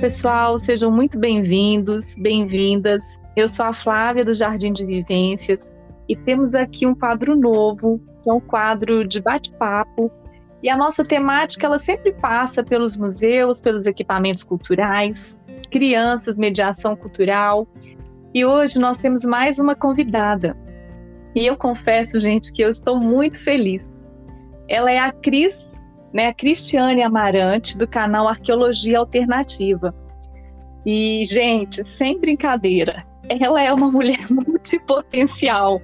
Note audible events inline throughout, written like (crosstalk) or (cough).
pessoal, sejam muito bem-vindos, bem-vindas. Eu sou a Flávia do Jardim de Vivências e temos aqui um quadro novo, que é um quadro de bate-papo. E a nossa temática ela sempre passa pelos museus, pelos equipamentos culturais, crianças, mediação cultural. E hoje nós temos mais uma convidada. E eu confesso, gente, que eu estou muito feliz. Ela é a Cris né, a Cristiane Amarante, do canal Arqueologia Alternativa. E, gente, sem brincadeira, ela é uma mulher (laughs) multipotencial.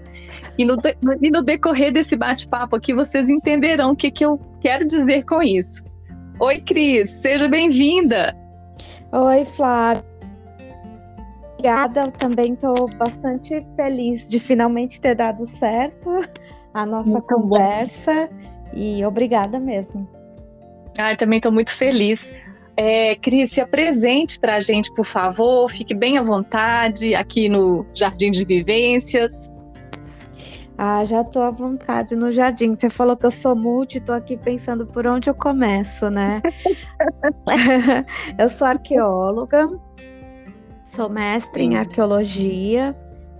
E no, e no decorrer desse bate-papo aqui, vocês entenderão o que, que eu quero dizer com isso. Oi, Cris, seja bem-vinda. Oi, Flávia. Obrigada, também estou bastante feliz de finalmente ter dado certo a nossa Muito conversa. Bom. E obrigada mesmo. Ah, também estou muito feliz. É, Cris, se apresente para a gente, por favor. Fique bem à vontade aqui no Jardim de Vivências. Ah, já estou à vontade no jardim. Você falou que eu sou multi, estou aqui pensando por onde eu começo, né? (laughs) eu sou arqueóloga, sou mestre em arqueologia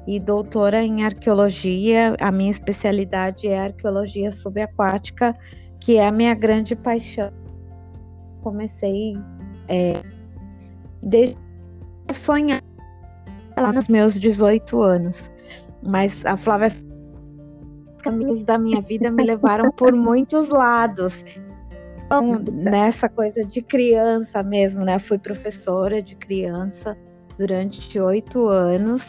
e doutora em arqueologia. A minha especialidade é arqueologia subaquática, que é a minha grande paixão comecei é, desde sonhar lá nos meus 18 anos. Mas a Flávia, os caminhos da minha vida me levaram por muitos lados. Então, nessa coisa de criança mesmo, né? fui professora de criança durante oito anos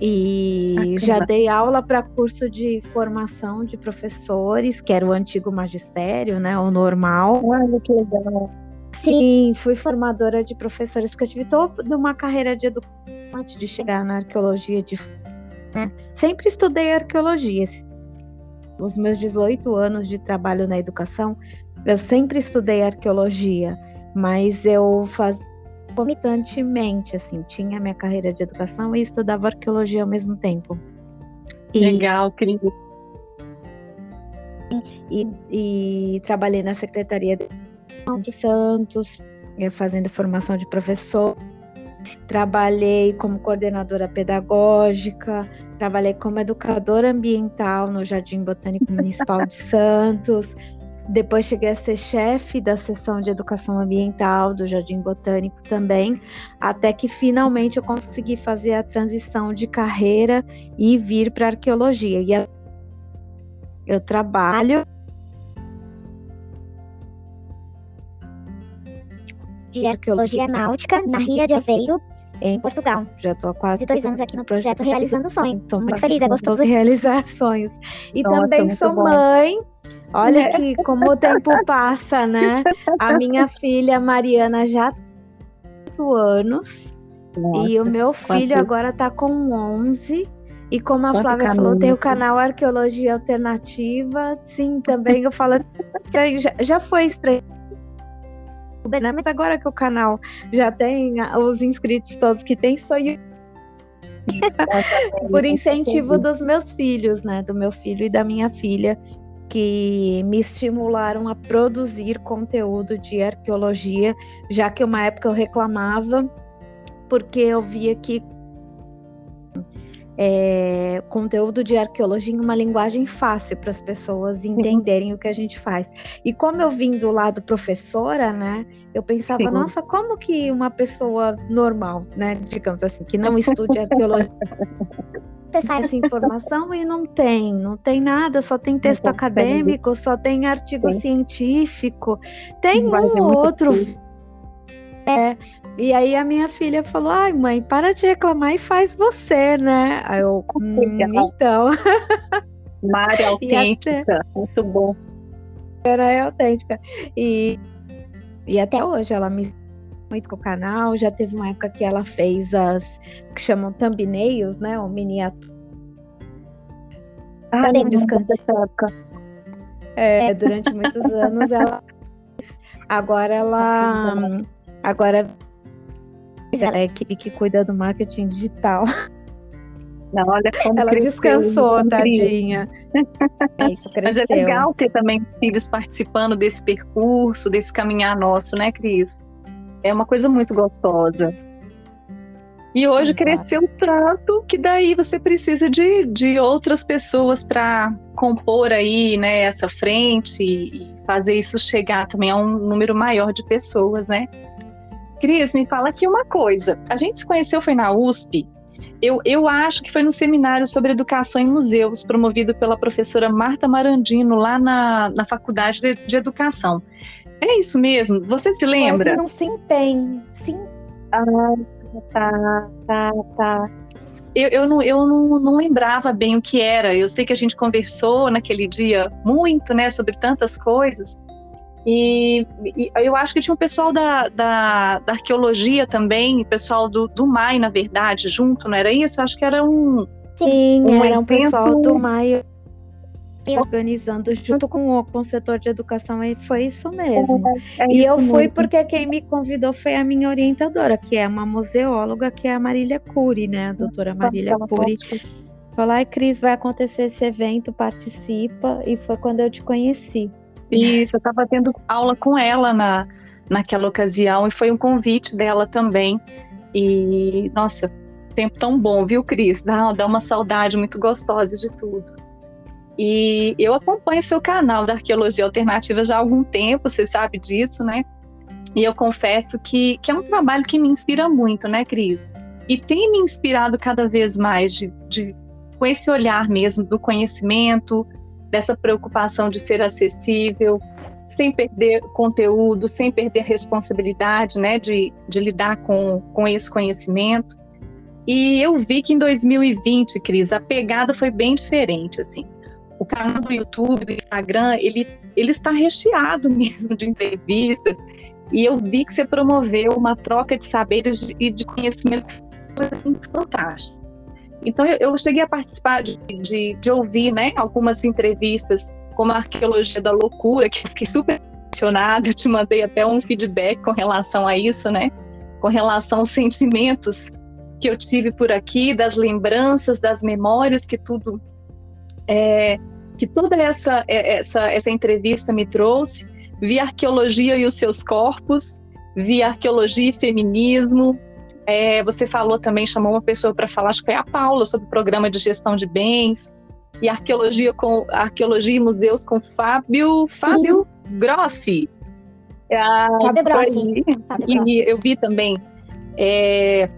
e já dei aula para curso de formação de professores, que era o antigo magistério, né? O normal. Olha que legal. Sim, fui formadora de professores, porque eu tive toda uma carreira de educação antes de chegar na arqueologia. De, né? Sempre estudei arqueologia. Os meus 18 anos de trabalho na educação, eu sempre estudei arqueologia, mas eu fazia concomitantemente, assim, tinha minha carreira de educação e estudava arqueologia ao mesmo tempo. E, Legal, querido. E, e, trabalhei na Secretaria de Santos, eh, fazendo formação de professor. Trabalhei como coordenadora pedagógica, trabalhei como educadora ambiental no Jardim Botânico Municipal de (laughs) Santos, depois cheguei a ser chefe da seção de educação ambiental do Jardim Botânico também, até que finalmente eu consegui fazer a transição de carreira e vir para arqueologia. E eu trabalho de arqueologia náutica na Ria de Aveiro, em Portugal. Já estou há quase dois anos aqui no projeto Realizando Sonhos. Estou muito feliz, é gostoso realizar sonhos. E Nossa, também sou bom. mãe Olha é. que como o tempo passa, né? A minha (laughs) filha Mariana já tem 8 anos Nossa, e o meu filho quanto... agora tá com 11. E como a quanto Flávia caminho. falou, tem o canal Arqueologia Alternativa. Sim, também eu falo (laughs) já, já foi estranho. Né? Mas agora que o canal já tem os inscritos todos que tem, sou eu. Por incentivo dos meus filhos, né? Do meu filho e da minha filha que me estimularam a produzir conteúdo de arqueologia, já que uma época eu reclamava, porque eu via que é, conteúdo de arqueologia em uma linguagem fácil para as pessoas entenderem uhum. o que a gente faz. E como eu vim do lado professora, né, eu pensava, Sim. nossa, como que uma pessoa normal, né, digamos assim, que não estude arqueologia (laughs) essa informação e não tem, não tem nada, só tem texto acadêmico, só tem artigo Sim. científico, tem um ou outro. É, e aí a minha filha falou: ai, mãe, para de reclamar e faz você, né? Aí eu, hum, então. (laughs) Mari autêntica, até... muito bom. Era autêntica. E, e até hoje ela me muito com o canal. Já teve uma época que ela fez as que chamam thumbnails, né? O miniatura. Ah, lembro dessa época. É, durante muitos anos ela. Agora ela. Agora ela é a equipe que cuida do marketing digital. Não, olha como ela descansou, tadinha. (laughs) É, isso Mas é legal ter também os filhos participando desse percurso, desse caminhar nosso, né, Cris? É uma coisa muito gostosa. E hoje Exato. cresceu tanto que daí você precisa de, de outras pessoas para compor aí, né, essa frente e fazer isso chegar também a um número maior de pessoas, né? Cris, me fala aqui uma coisa. A gente se conheceu foi na USP. Eu, eu acho que foi no seminário sobre educação em museus, promovido pela professora Marta Marandino, lá na, na Faculdade de, de Educação. É isso mesmo? Você se lembra? Não se empenhe. Sim. Ah, tá, tá, tá. Eu, eu, não, eu não, não lembrava bem o que era. Eu sei que a gente conversou naquele dia muito, né, sobre tantas coisas. E, e, eu acho que tinha um pessoal da, da, da arqueologia também, pessoal do, do MAI, na verdade, junto, não era isso? Eu acho que era um. Sim, um era um pessoal do MAI organizando junto com o, com o setor de educação e foi isso mesmo. É, é e isso eu fui porque quem me convidou foi a minha orientadora, que é uma museóloga, que é a Marília Cury, né? A doutora Marília Cury. Falou, ai, Cris, vai acontecer esse evento, participa. E foi quando eu te conheci. Isso, eu estava tendo aula com ela na, naquela ocasião e foi um convite dela também. E, nossa, tempo tão bom, viu, Cris? Dá, dá uma saudade muito gostosa de tudo. E eu acompanho seu canal da Arqueologia Alternativa já há algum tempo, você sabe disso, né? E eu confesso que, que é um trabalho que me inspira muito, né, Cris? E tem me inspirado cada vez mais de, de, com esse olhar mesmo do conhecimento, dessa preocupação de ser acessível, sem perder conteúdo, sem perder responsabilidade, né, de, de lidar com, com esse conhecimento. E eu vi que em 2020, Cris, a pegada foi bem diferente, assim. O canal do YouTube, do Instagram, ele, ele está recheado (laughs) mesmo de entrevistas, e eu vi que você promoveu uma troca de saberes e de conhecimento fantástico. Então eu, eu cheguei a participar de, de, de, ouvir né, algumas entrevistas como a Arqueologia da Loucura, que eu fiquei super impressionada, eu te mandei até um feedback com relação a isso, né? Com relação aos sentimentos que eu tive por aqui, das lembranças, das memórias que tudo é, que toda essa, é, essa, essa entrevista me trouxe. Vi arqueologia e os seus corpos, vi arqueologia e feminismo, é, você falou também, chamou uma pessoa para falar, acho que foi a Paula, sobre o programa de gestão de bens e arqueologia com arqueologia e museus com Fábio Fábio Grossi. Ah, Fábio Grossi. E eu vi também é,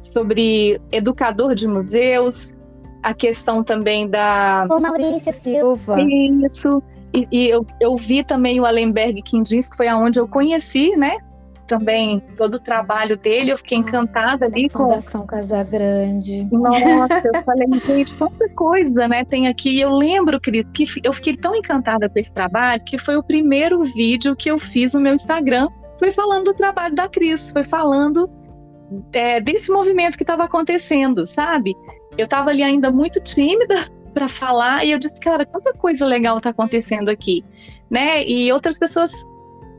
sobre educador de museus, a questão também da. O Maurício Silva. Isso. E, e eu, eu vi também o Allenberg Quindins, que foi aonde eu conheci, né? Também todo o trabalho dele, eu fiquei encantada ali com. Fundação Casa Grande. Nossa, eu (laughs) falei, gente, quanta coisa, né, tem aqui. E eu lembro, querido, que eu fiquei tão encantada com esse trabalho que foi o primeiro vídeo que eu fiz no meu Instagram. Foi falando do trabalho da Cris, foi falando é, desse movimento que estava acontecendo, sabe? Eu estava ali ainda muito tímida (laughs) para falar e eu disse, cara, quanta coisa legal está acontecendo aqui, né? E outras pessoas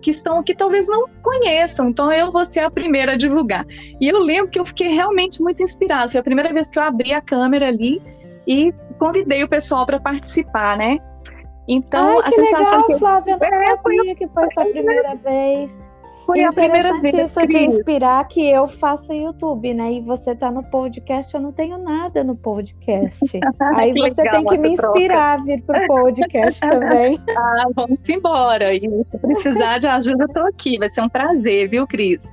que estão aqui talvez não conheçam, então eu vou ser a primeira a divulgar. E eu lembro que eu fiquei realmente muito inspirada. Foi a primeira vez que eu abri a câmera ali e convidei o pessoal para participar, né? Então, Ai, a sensação legal, que eu... Flávia, eu não é, sabia que foi a primeira vez. Foi a primeira vez. isso de inspirar que eu faço YouTube, né? E você tá no podcast, eu não tenho nada no podcast. (laughs) Aí você tem que me inspirar troca. a vir pro (laughs) podcast também. Ah, vamos embora. E se precisar de ajuda, eu tô aqui. Vai ser um prazer, viu, Cris?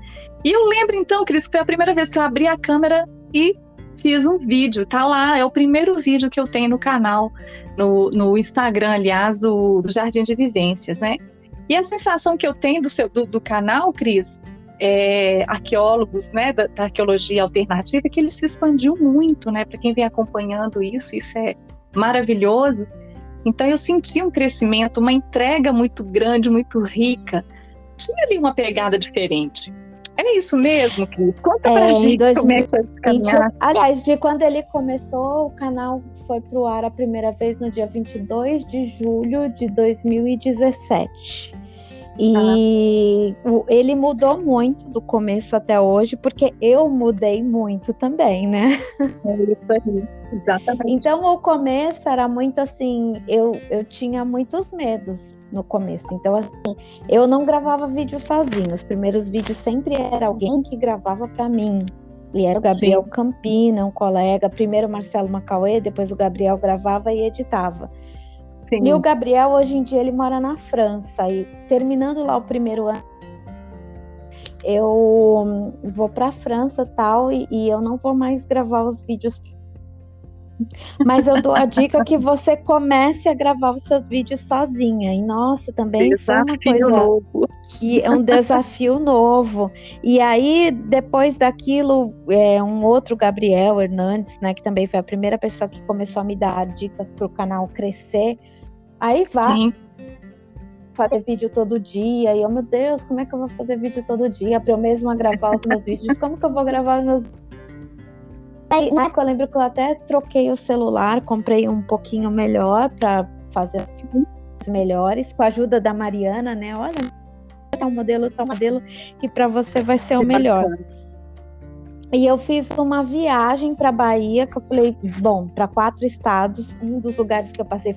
E eu lembro então, Cris, que foi a primeira vez que eu abri a câmera e fiz um vídeo. Tá lá, é o primeiro vídeo que eu tenho no canal, no, no Instagram, aliás, do, do Jardim de Vivências, né? E a sensação que eu tenho do, seu, do, do canal, Cris, é, arqueólogos né, da, da, arqueologia alternativa, é que ele se expandiu muito, né? Para quem vem acompanhando isso, isso é maravilhoso. Então eu senti um crescimento, uma entrega muito grande, muito rica. Tinha ali uma pegada diferente. É isso mesmo, Cris? Conta é, pra gente como é que foi esse caminhar. Aliás, de quando ele começou, o canal foi pro ar a primeira vez no dia 22 de julho de 2017. E ah. ele mudou muito do começo até hoje, porque eu mudei muito também, né? É isso aí, exatamente. Então o começo era muito assim, eu, eu tinha muitos medos, no começo. Então, assim, eu não gravava vídeo sozinho. Os primeiros vídeos sempre era alguém que gravava para mim. E era o Gabriel Sim. Campina, um colega. Primeiro o Marcelo Macauê, depois o Gabriel gravava e editava. Sim. E o Gabriel, hoje em dia, ele mora na França. E terminando lá o primeiro ano, eu vou para a França tal e, e eu não vou mais gravar os vídeos mas eu dou a dica que você comece a gravar os seus vídeos sozinha. E nossa, também desafio foi uma coisa novo. que é um desafio novo. E aí, depois daquilo, é, um outro Gabriel Hernandes, né, que também foi a primeira pessoa que começou a me dar dicas para o canal crescer. Aí vai. Sim fazer vídeo todo dia. E eu, meu Deus, como é que eu vou fazer vídeo todo dia para eu mesma gravar os meus vídeos? Como que eu vou gravar os meus Aí, na época, eu lembro que eu até troquei o celular, comprei um pouquinho melhor para fazer melhores, com a ajuda da Mariana, né? Olha, tá um modelo, tá um modelo que para você vai ser o melhor. E eu fiz uma viagem para Bahia, que eu falei, bom, para quatro estados, um dos lugares que eu passei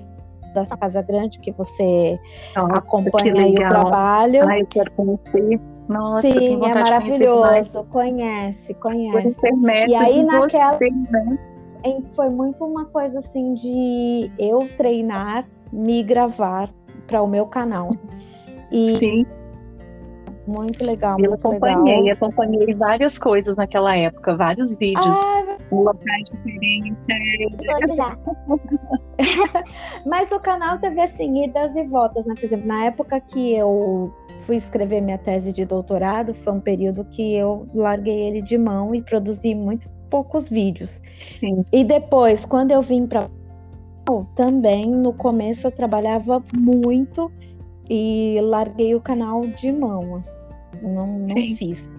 da Casa Grande, que você Nossa, acompanha aí o trabalho. Ai, eu quero conhecer. Nossa, Sim, é maravilhoso. Conhece, conhece. e aí naquela você, né? foi muito uma coisa assim de eu treinar, me gravar para o meu canal. E Sim. Muito legal, eu muito acompanhei, legal. acompanhei várias coisas naquela época, vários vídeos, ah, locais diferentes. (laughs) Mas o canal teve assim idas e voltas, né? Por exemplo, na época que eu fui escrever minha tese de doutorado, foi um período que eu larguei ele de mão e produzi muito poucos vídeos. Sim. E depois, quando eu vim para também no começo eu trabalhava muito e larguei o canal de mão, assim, não, não fiz.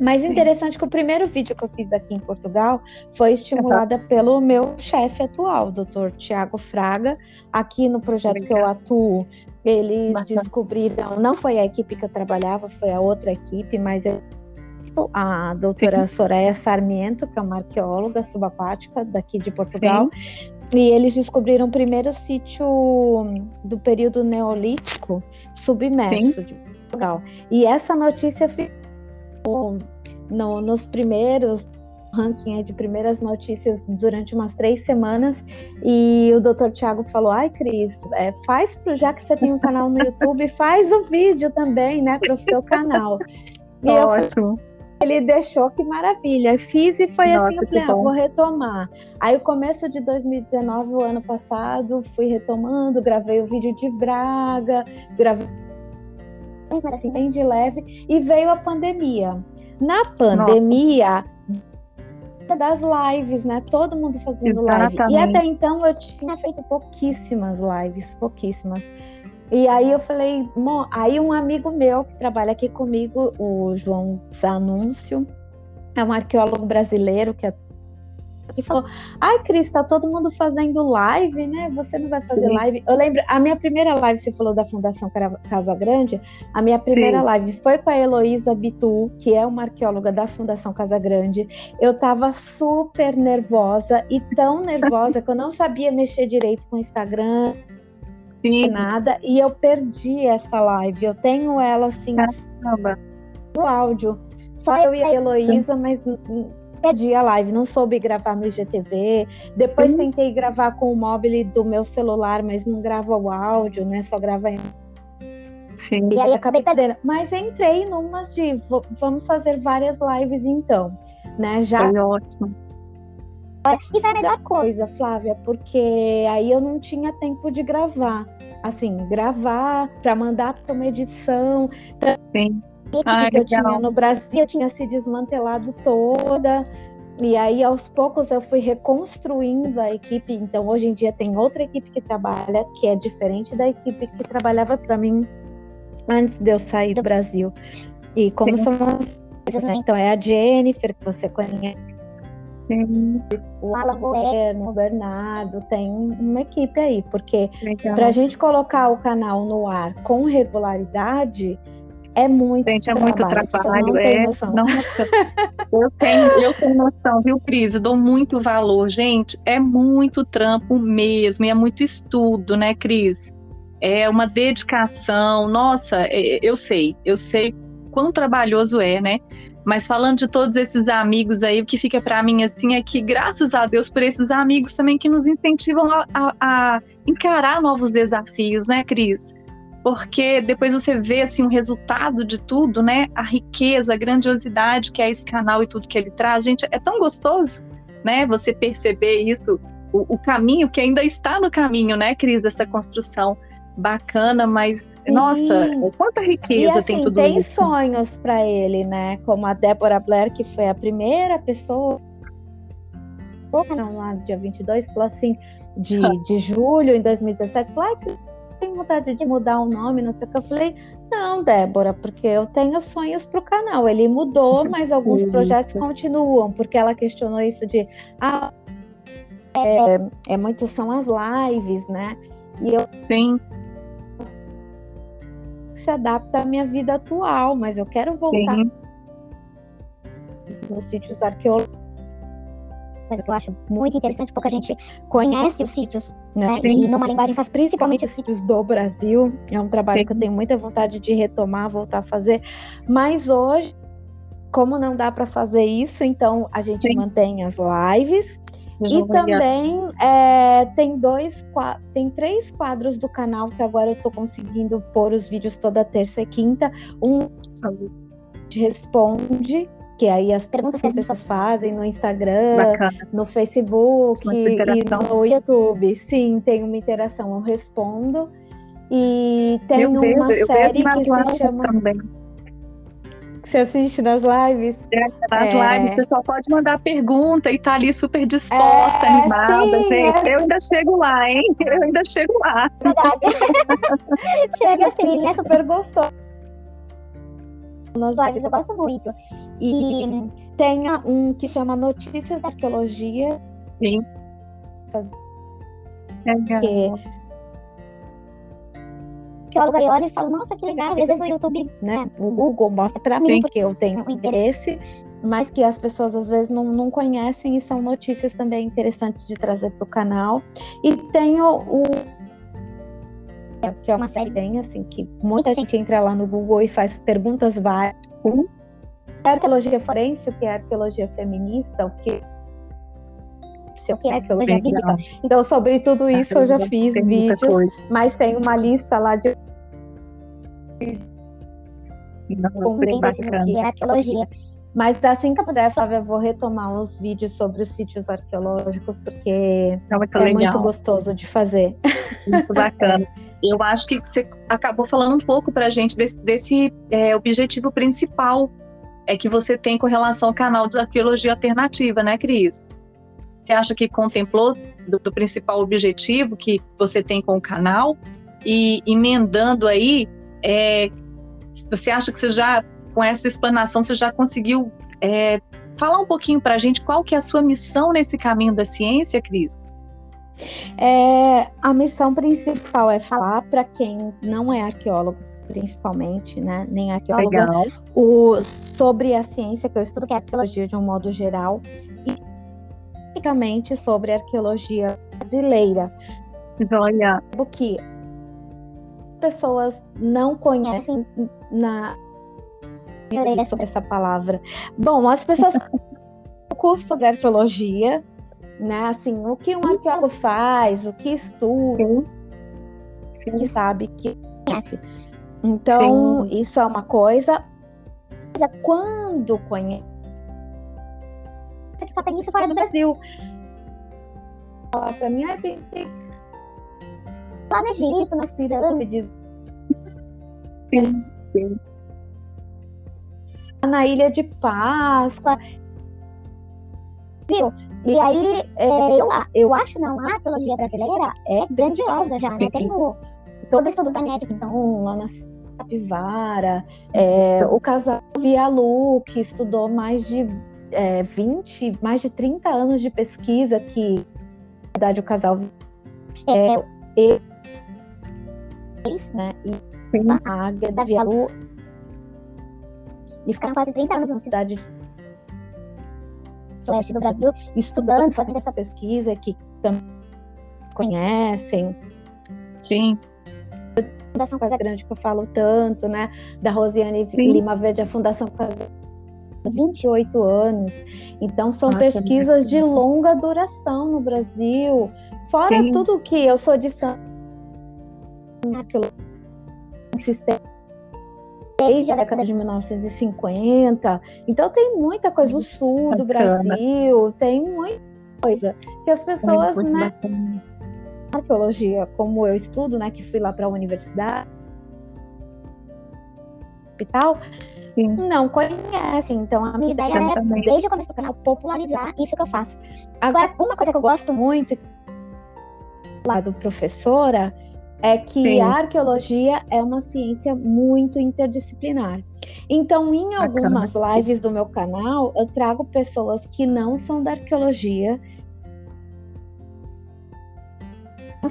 Mas Sim. interessante que o primeiro vídeo que eu fiz aqui em Portugal foi estimulada uhum. pelo meu chefe atual, Dr. Tiago Fraga. Aqui no projeto Obrigada. que eu atuo, eles Bacana. descobriram, não foi a equipe que eu trabalhava, foi a outra equipe, mas eu a doutora Sim. Soraya Sarmiento, que é uma arqueóloga subaquática daqui de Portugal. Sim. E eles descobriram o primeiro sítio do período neolítico submerso Sim. de Portugal. E essa notícia ficou no, nos primeiros ranking de primeiras notícias durante umas três semanas e o Dr. Tiago falou: "Ai, Cris, é, faz pro já que você tem um canal no (laughs) YouTube, faz o vídeo também, né, para o seu canal". E Ótimo. Ele deixou que maravilha. Fiz e foi Nossa, assim, eu falei, ah, vou retomar. Aí o começo de 2019, o ano passado, fui retomando, gravei o vídeo de Braga, gravei assim, bem de leve, e veio a pandemia. Na pandemia, Nossa das lives, né? Todo mundo fazendo Exatamente. live. E até então eu tinha feito pouquíssimas lives, pouquíssimas. E aí eu falei, aí um amigo meu que trabalha aqui comigo, o João Zanúncio, é um arqueólogo brasileiro que é que falou: Ai, Cris, tá todo mundo fazendo live, né? Você não vai fazer Sim. live. Eu lembro, a minha primeira live, você falou da Fundação Casa Grande, a minha primeira Sim. live foi com a Heloísa Bitu, que é uma arqueóloga da Fundação Casa Grande. Eu tava super nervosa e tão nervosa que eu não sabia mexer direito com o Instagram. Sim. Nada, e eu perdi essa live. Eu tenho ela assim Caramba. no áudio. Só eu e a Heloísa, mas perdi a live, não soube gravar no IGTV. Depois tentei gravar com o móvel do meu celular, mas não grava o áudio, né? Só grava. Sim. E aí acabei perdendo. Mas entrei numas de vamos fazer várias lives então, né? Já. Foi ótimo. Isso é a melhor coisa, Flávia, porque aí eu não tinha tempo de gravar. Assim, gravar para mandar para uma edição. Sim Ai, que eu tinha no Brasil tinha se desmantelado toda. E aí, aos poucos, eu fui reconstruindo a equipe. Então, hoje em dia, tem outra equipe que trabalha, que é diferente da equipe que trabalhava para mim antes de eu sair do Brasil. E como Sim. Né? Então, é a Jennifer, que você conhece. Sim. O Alan Bueno, o Bernardo, tem uma equipe aí, porque para a gente colocar o canal no ar com regularidade, é muito Gente, é trabalho. muito trabalho. Não é, (laughs) eu, tenho, eu tenho noção, viu, Cris? Eu dou muito valor. Gente, é muito trampo mesmo, e é muito estudo, né, Cris? é uma dedicação. Nossa, é, eu sei, eu sei quão trabalhoso é, né? Mas falando de todos esses amigos aí, o que fica para mim assim é que, graças a Deus por esses amigos também que nos incentivam a, a, a encarar novos desafios, né, Cris? Porque depois você vê assim o resultado de tudo, né? A riqueza, a grandiosidade que é esse canal e tudo que ele traz, gente, é tão gostoso, né? Você perceber isso, o, o caminho que ainda está no caminho, né, Cris, essa construção bacana, mas Sim. nossa, quanta riqueza e, assim, tem tudo tem isso. Tem sonhos para ele, né? Como a Débora Blair, que foi a primeira pessoa não, lá no dia 22, falou assim, de, (laughs) de julho em 2017, falou, que tenho vontade de mudar o nome, não sei o que. Eu falei, não, Débora, porque eu tenho sonhos para o canal. Ele mudou, (laughs) mas alguns isso. projetos continuam, porque ela questionou isso de ah, é, é muito são as lives, né? E eu Sim se adapta à minha vida atual, mas eu quero voltar Sim. nos sítios arqueológicos. Mas eu acho muito interessante, porque a gente conhece os sítios, né? Sim. E numa linguagem faz principalmente os sítios do Brasil. É um trabalho Sim. que eu tenho muita vontade de retomar, voltar a fazer. Mas hoje, como não dá para fazer isso, então a gente Sim. mantém as lives e também é, tem dois, tem três quadros do canal que agora eu estou conseguindo pôr os vídeos toda terça e quinta. Um responde, que aí as perguntas que as pessoas fazem no Instagram, Bacana. no Facebook e no YouTube. Sim, tem uma interação, eu respondo. E tem eu uma vejo, série que se chama. Também você assiste nas lives? É, nas é... lives, o pessoal pode mandar pergunta e tá ali super disposta, é, animada, sim, gente. É. Eu ainda chego lá, hein? Eu ainda chego lá. Verdade. (laughs) Chega sim, é super gostoso. Nas lives eu gosto muito. E tem um que chama Notícias da Arqueologia. Sim. Que que eu olho e falo, nossa, que legal. Às vezes o YouTube, né, o Google mostra para mim, porque eu tenho um interesse, mas que as pessoas às vezes não, não conhecem e são notícias também interessantes de trazer para o canal. E tenho o que é uma série bem assim, que muita gente entra lá no Google e faz perguntas várias. Arqueologia forense, o que é arqueologia feminista, o que o que é arqueologia bíblica. Então, sobre tudo isso eu já fiz vídeos, mas tem uma lista lá de bacana. É arqueologia. Mas assim que eu puder, Flávia, eu vou retomar os vídeos sobre os sítios arqueológicos, porque tá muito é legal. muito gostoso de fazer. Muito bacana. (laughs) Eu acho que você acabou falando um pouco para a gente desse, desse é, objetivo principal é que você tem com relação ao canal de arqueologia alternativa, né, Cris? Você acha que contemplou do, do principal objetivo que você tem com o canal? E emendando aí, é, você acha que você já, com essa explanação, você já conseguiu é, falar um pouquinho para a gente qual que é a sua missão nesse caminho da ciência, Cris? É, a missão principal é falar para quem não é arqueólogo, principalmente, né, nem arqueóloga, o, sobre a ciência que eu estudo, que é a arqueologia de um modo geral, especificamente sobre arqueologia brasileira. Olha. O que pessoas não conhecem na sobre essa palavra. Bom, as pessoas (laughs) curso sobre arqueologia, né? Assim, o que um arqueólogo faz, o que estuda, Sim. que sabe, que conhece. Então, Sim. isso é uma coisa. Quando conhece que só tem isso fora do Brasil. Pra mim, é lá no Egito, nas pirâmides. Sim, sim. Na Ilha de Páscoa. Viu? E aí, é, eu, eu acho, não, a arqueologia brasileira é grandiosa já, né? sim. né? Tem o, todo o estudo genético, então, lá na Capivara, é, o casal Via Lu, que estudou mais de é, 20, mais de 30 anos de pesquisa que, na verdade, o casal é, eles, né, e Sim. a Águia da Via Lu, e ficaram quase 30 anos na cidade oeste do Brasil, estudando, fazendo essa pesquisa que também conhecem. Sim. Fundação Casa Grande que eu falo tanto, né? Da Rosiane Sim. Lima Verde, a Fundação Casa 28 anos. Então são ah, pesquisas de longa duração no Brasil. Fora Sim. tudo que eu sou de São desde a década de 1950. Então tem muita coisa, o sul do Brasil, tem muita coisa que as pessoas, é né? Arqueologia, como eu estudo, né, que fui lá para a universidade, hospital, Sim. não conhecem. Então a minha ideia é, desde o começo do canal, popularizar isso que eu faço. Agora, uma coisa que eu gosto muito lá do professora é que Sim. a arqueologia é uma ciência muito interdisciplinar. Então, em algumas Bacana. lives do meu canal, eu trago pessoas que não são da arqueologia,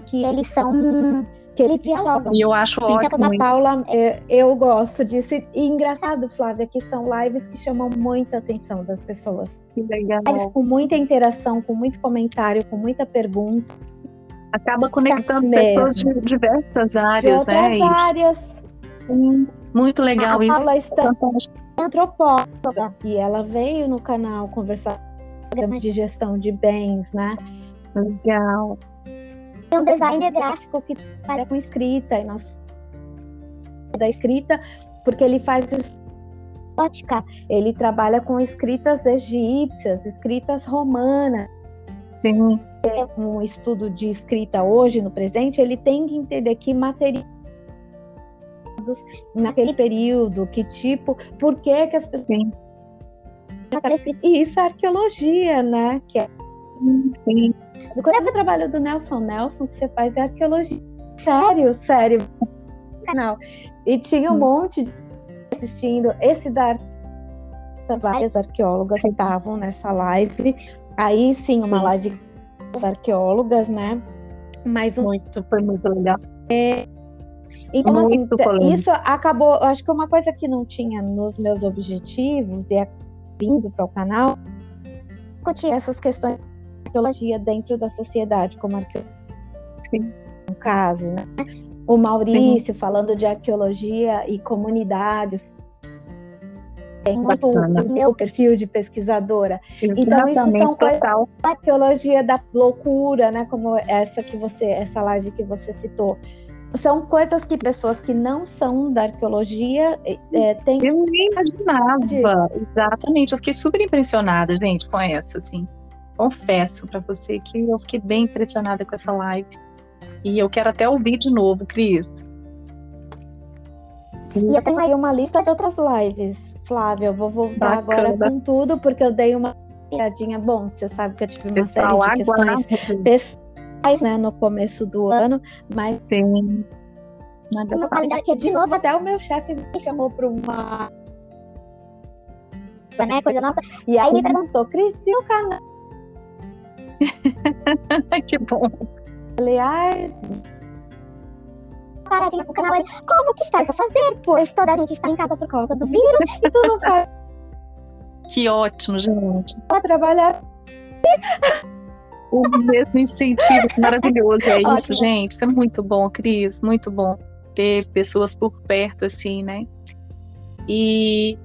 que eles são que eles dialogam. E eu acho então, ótimo. Da Paula, eu, é, eu gosto disso. E engraçado, Flávia, que são lives que chamam muita atenção das pessoas. Que legal. Lives com muita interação, com muito comentário, com muita pergunta. Acaba conectando pessoas de diversas áreas, de né? áreas. Sim, muito legal a isso. Paula está antropóloga e ela veio no canal conversar de gestão de bens, né? Legal. Tem um designer gráfico que trabalha com escrita e nós da escrita porque ele faz ótica. Ele trabalha com escritas egípcias, escritas romanas. Sim. É um estudo de escrita hoje, no presente, ele tem que entender que materiais naquele período, que tipo, por que que as pessoas... Sim. E isso é arqueologia, né? Que é... Sim. Quando o trabalho do Nelson Nelson, que você faz é arqueologia. Sério, sério. Canal. E tinha um hum. monte de assistindo. Esse da várias arqueólogas estavam nessa live. Aí sim, uma sim. live das arqueólogas, né? Mas muito, foi muito legal. É, então, muito assim, isso acabou. Acho que uma coisa que não tinha nos meus objetivos e é vindo para o canal, essas questões arqueologia dentro da sociedade, como arqueologia. Sim. Um caso, né? O Maurício Sim. falando de arqueologia e comunidades muito o meu perfil de pesquisadora. Então, isso são da arqueologia da loucura, né? Como essa que você, essa live que você citou. São coisas que pessoas que não são da arqueologia é, têm. Eu nem imaginava. Exatamente. Eu fiquei super impressionada, gente, com essa, assim. Confesso para você que eu fiquei bem impressionada com essa live. E eu quero até ouvir de novo, Cris. E eu tenho aí uma lista de outras lives Flávia, eu vou voltar Bacana. agora com tudo, porque eu dei uma piadinha. Bom, você sabe que eu tive uma Pessoal, série de questões pessoais né, no começo do ano, mas sim. Nada que, de novo, até o meu chefe me chamou para uma né, coisa nossa, e aí me perguntou, Cris, e o canal? (laughs) que bom. Ai, paradinha pro canal. Ele, como que estás a fazer? Pois toda a gente está em casa por causa do vírus e tu não (laughs) faz. Que ótimo, gente. Pra trabalhar. O mesmo incentivo, maravilhoso. É (laughs) isso, gente. Isso é muito bom, Cris. Muito bom ter pessoas por perto, assim, né? E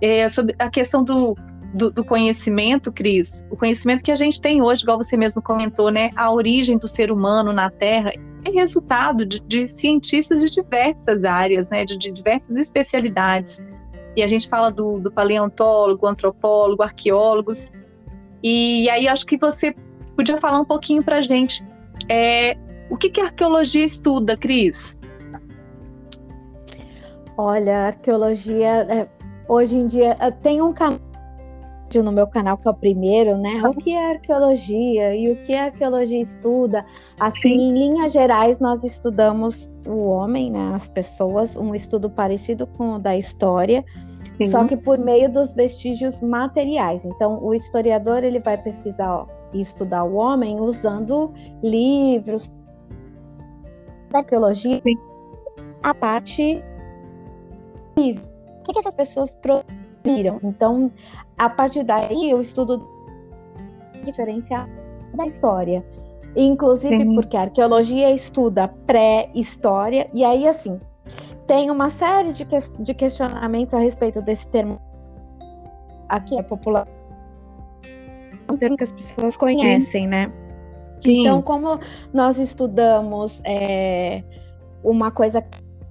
é, sobre a questão do, do, do, conhecimento, Cris, o conhecimento que a gente tem hoje, igual você mesmo comentou, né? A origem do ser humano na Terra é resultado de, de cientistas de diversas áreas, né, de, de, diversas especialidades. E a gente fala do, do paleontólogo, antropólogo, arqueólogos. E aí acho que você podia falar um pouquinho para a gente é, o que, que a arqueologia estuda, Cris? Olha, a arqueologia é, hoje em dia tem um canal no meu canal, que é o primeiro, né? O que é arqueologia e o que a arqueologia estuda. Assim, Sim. em linhas gerais, nós estudamos o homem, né? As pessoas, um estudo parecido com o da história, Sim. só que por meio dos vestígios materiais. Então, o historiador ele vai pesquisar e estudar o homem usando livros arqueologia, Sim. a parte o que, que essas pessoas produziram. Então, a partir daí eu estudo diferenciar da história. Inclusive Sim. porque a arqueologia estuda pré-história, e aí assim, tem uma série de, que, de questionamentos a respeito desse termo. Aqui é popular. É um termo que as pessoas conhecem, Sim. né? Sim. Então, como nós estudamos é, uma coisa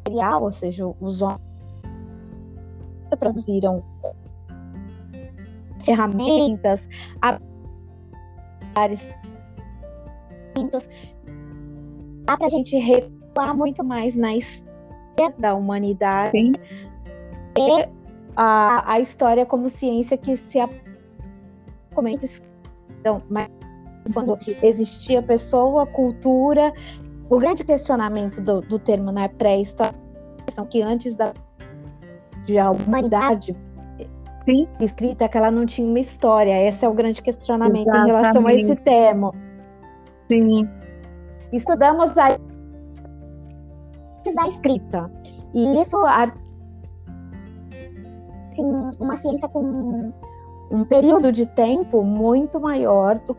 material, ou seja, os homens produziram ferramentas, dá para a gente recuar muito mais na história da humanidade Sim. e a, a história como ciência que se comenta então, mas quando existia pessoa, cultura, o grande questionamento do, do termo na né, pré-história que antes da de a humanidade Sim. escrita que ela não tinha uma história. Esse é o grande questionamento Exatamente. em relação a esse termo. Sim. Estudamos a da escrita. E isso assim, uma ciência com um período de tempo muito maior do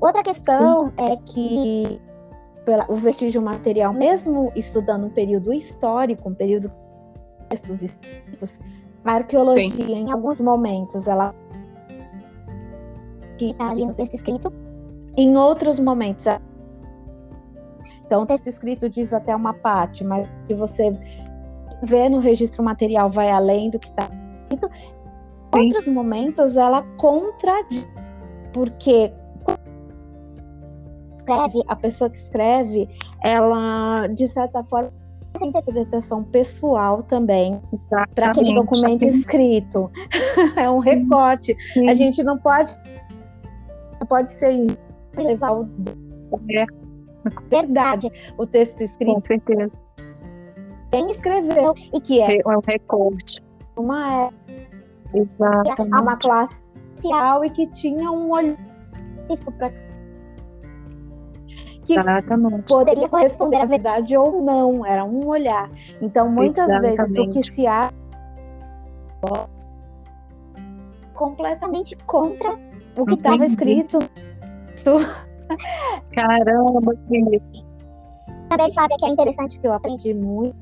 Outra questão Sim. é que pela, o vestígio material, mesmo estudando um período histórico, um período textos escritos, a arqueologia, Sim. em alguns momentos, ela está ali no texto escrito, em outros momentos. Então, o texto escrito diz até uma parte, mas se você vê no registro material, vai além do que está escrito. Em outros momentos, ela contradiz, porque escreve, a pessoa que escreve, ela, de certa forma, tem interpretação pessoal também para aquele documento escrito. (laughs) é um recorte. Sim. A gente não pode não pode ser levar o é. verdade o texto escrito. Com certeza. Quem escreveu e que é, é um recorte. Uma é Exatamente. uma classe social e que tinha um olho específico para que Exatamente. poderia corresponder à verdade ou não, era um olhar. Então, muitas Exatamente. vezes o que se acha completamente contra o que estava escrito. Caramba, que isso. Também sabe que é interessante que eu aprendi muito.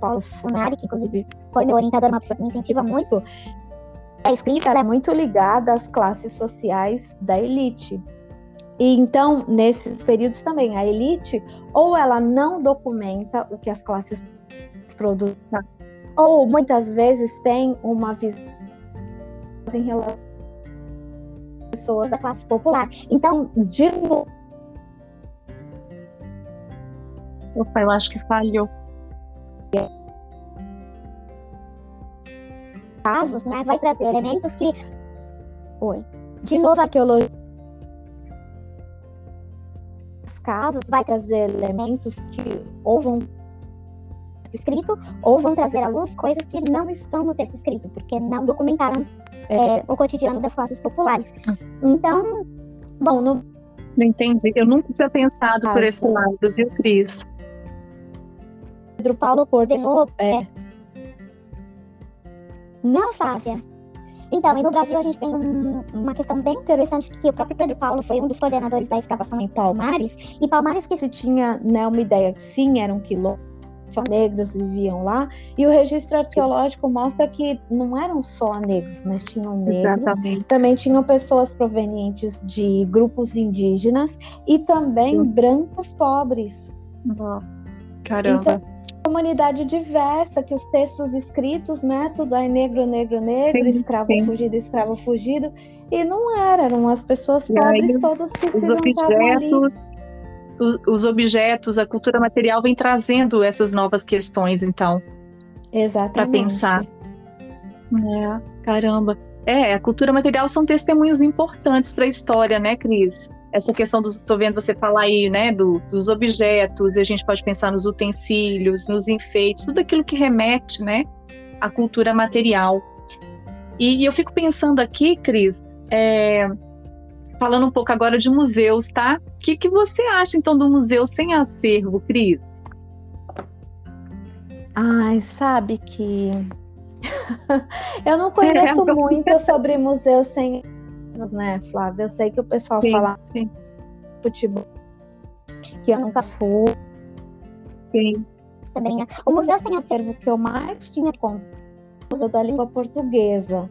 Paulo Funari, que inclusive foi meu orientador, uma pessoa que me incentiva muito. A escrita é muito ligada às classes sociais da elite. E então, nesses períodos também, a elite, ou ela não documenta o que as classes produzem, ou muitas vezes tem uma visão em relação às pessoas da classe popular. Então, de novo. Opa, eu acho que falhou. Casos, né? Vai trazer elementos que. Oi. De novo, a arqueologia casos vai trazer elementos que ou vão escrito ou vão trazer à luz coisas que não estão no texto escrito, porque não documentaram é, o cotidiano das classes populares. Então, bom, no... Não entendi. Eu nunca tinha pensado ah, por esse lado, viu, Cris? Pedro Paulo coordenou. É... Não, Flávia. Então, e no Brasil a gente tem um, uma questão bem interessante que o próprio Pedro Paulo foi um dos coordenadores da escavação em Palmares, e Palmares que se tinha né, uma ideia que sim, eram quilômetros, só negros viviam lá, e o registro arqueológico mostra que não eram só negros, mas tinham negros, Exatamente. também tinham pessoas provenientes de grupos indígenas e também sim. brancos pobres. Caramba. Então, comunidade diversa, que os textos escritos, né, tudo é negro, negro, negro, sim, escravo sim. fugido, escravo fugido, e não era, eram as pessoas pobres aí, todas que os se objetos, os objetos, a cultura material vem trazendo essas novas questões, então, para pensar. É, caramba. É, a cultura material são testemunhos importantes para a história, né, Cris? Essa questão dos, tô vendo você falar aí, né, do, dos objetos, e a gente pode pensar nos utensílios, nos enfeites, tudo aquilo que remete, né, à cultura material. E, e eu fico pensando aqui, Cris, é, falando um pouco agora de museus, tá? O que, que você acha, então, do museu sem acervo, Cris? Ai, sabe que (laughs) eu não conheço (laughs) é, muito sobre museus sem né, Flávia? Eu sei que o pessoal sim, fala sim. futebol, que eu nunca fui. Sim. Também, né? o museu sem acervo que eu mais tinha com o Museu da Língua Portuguesa.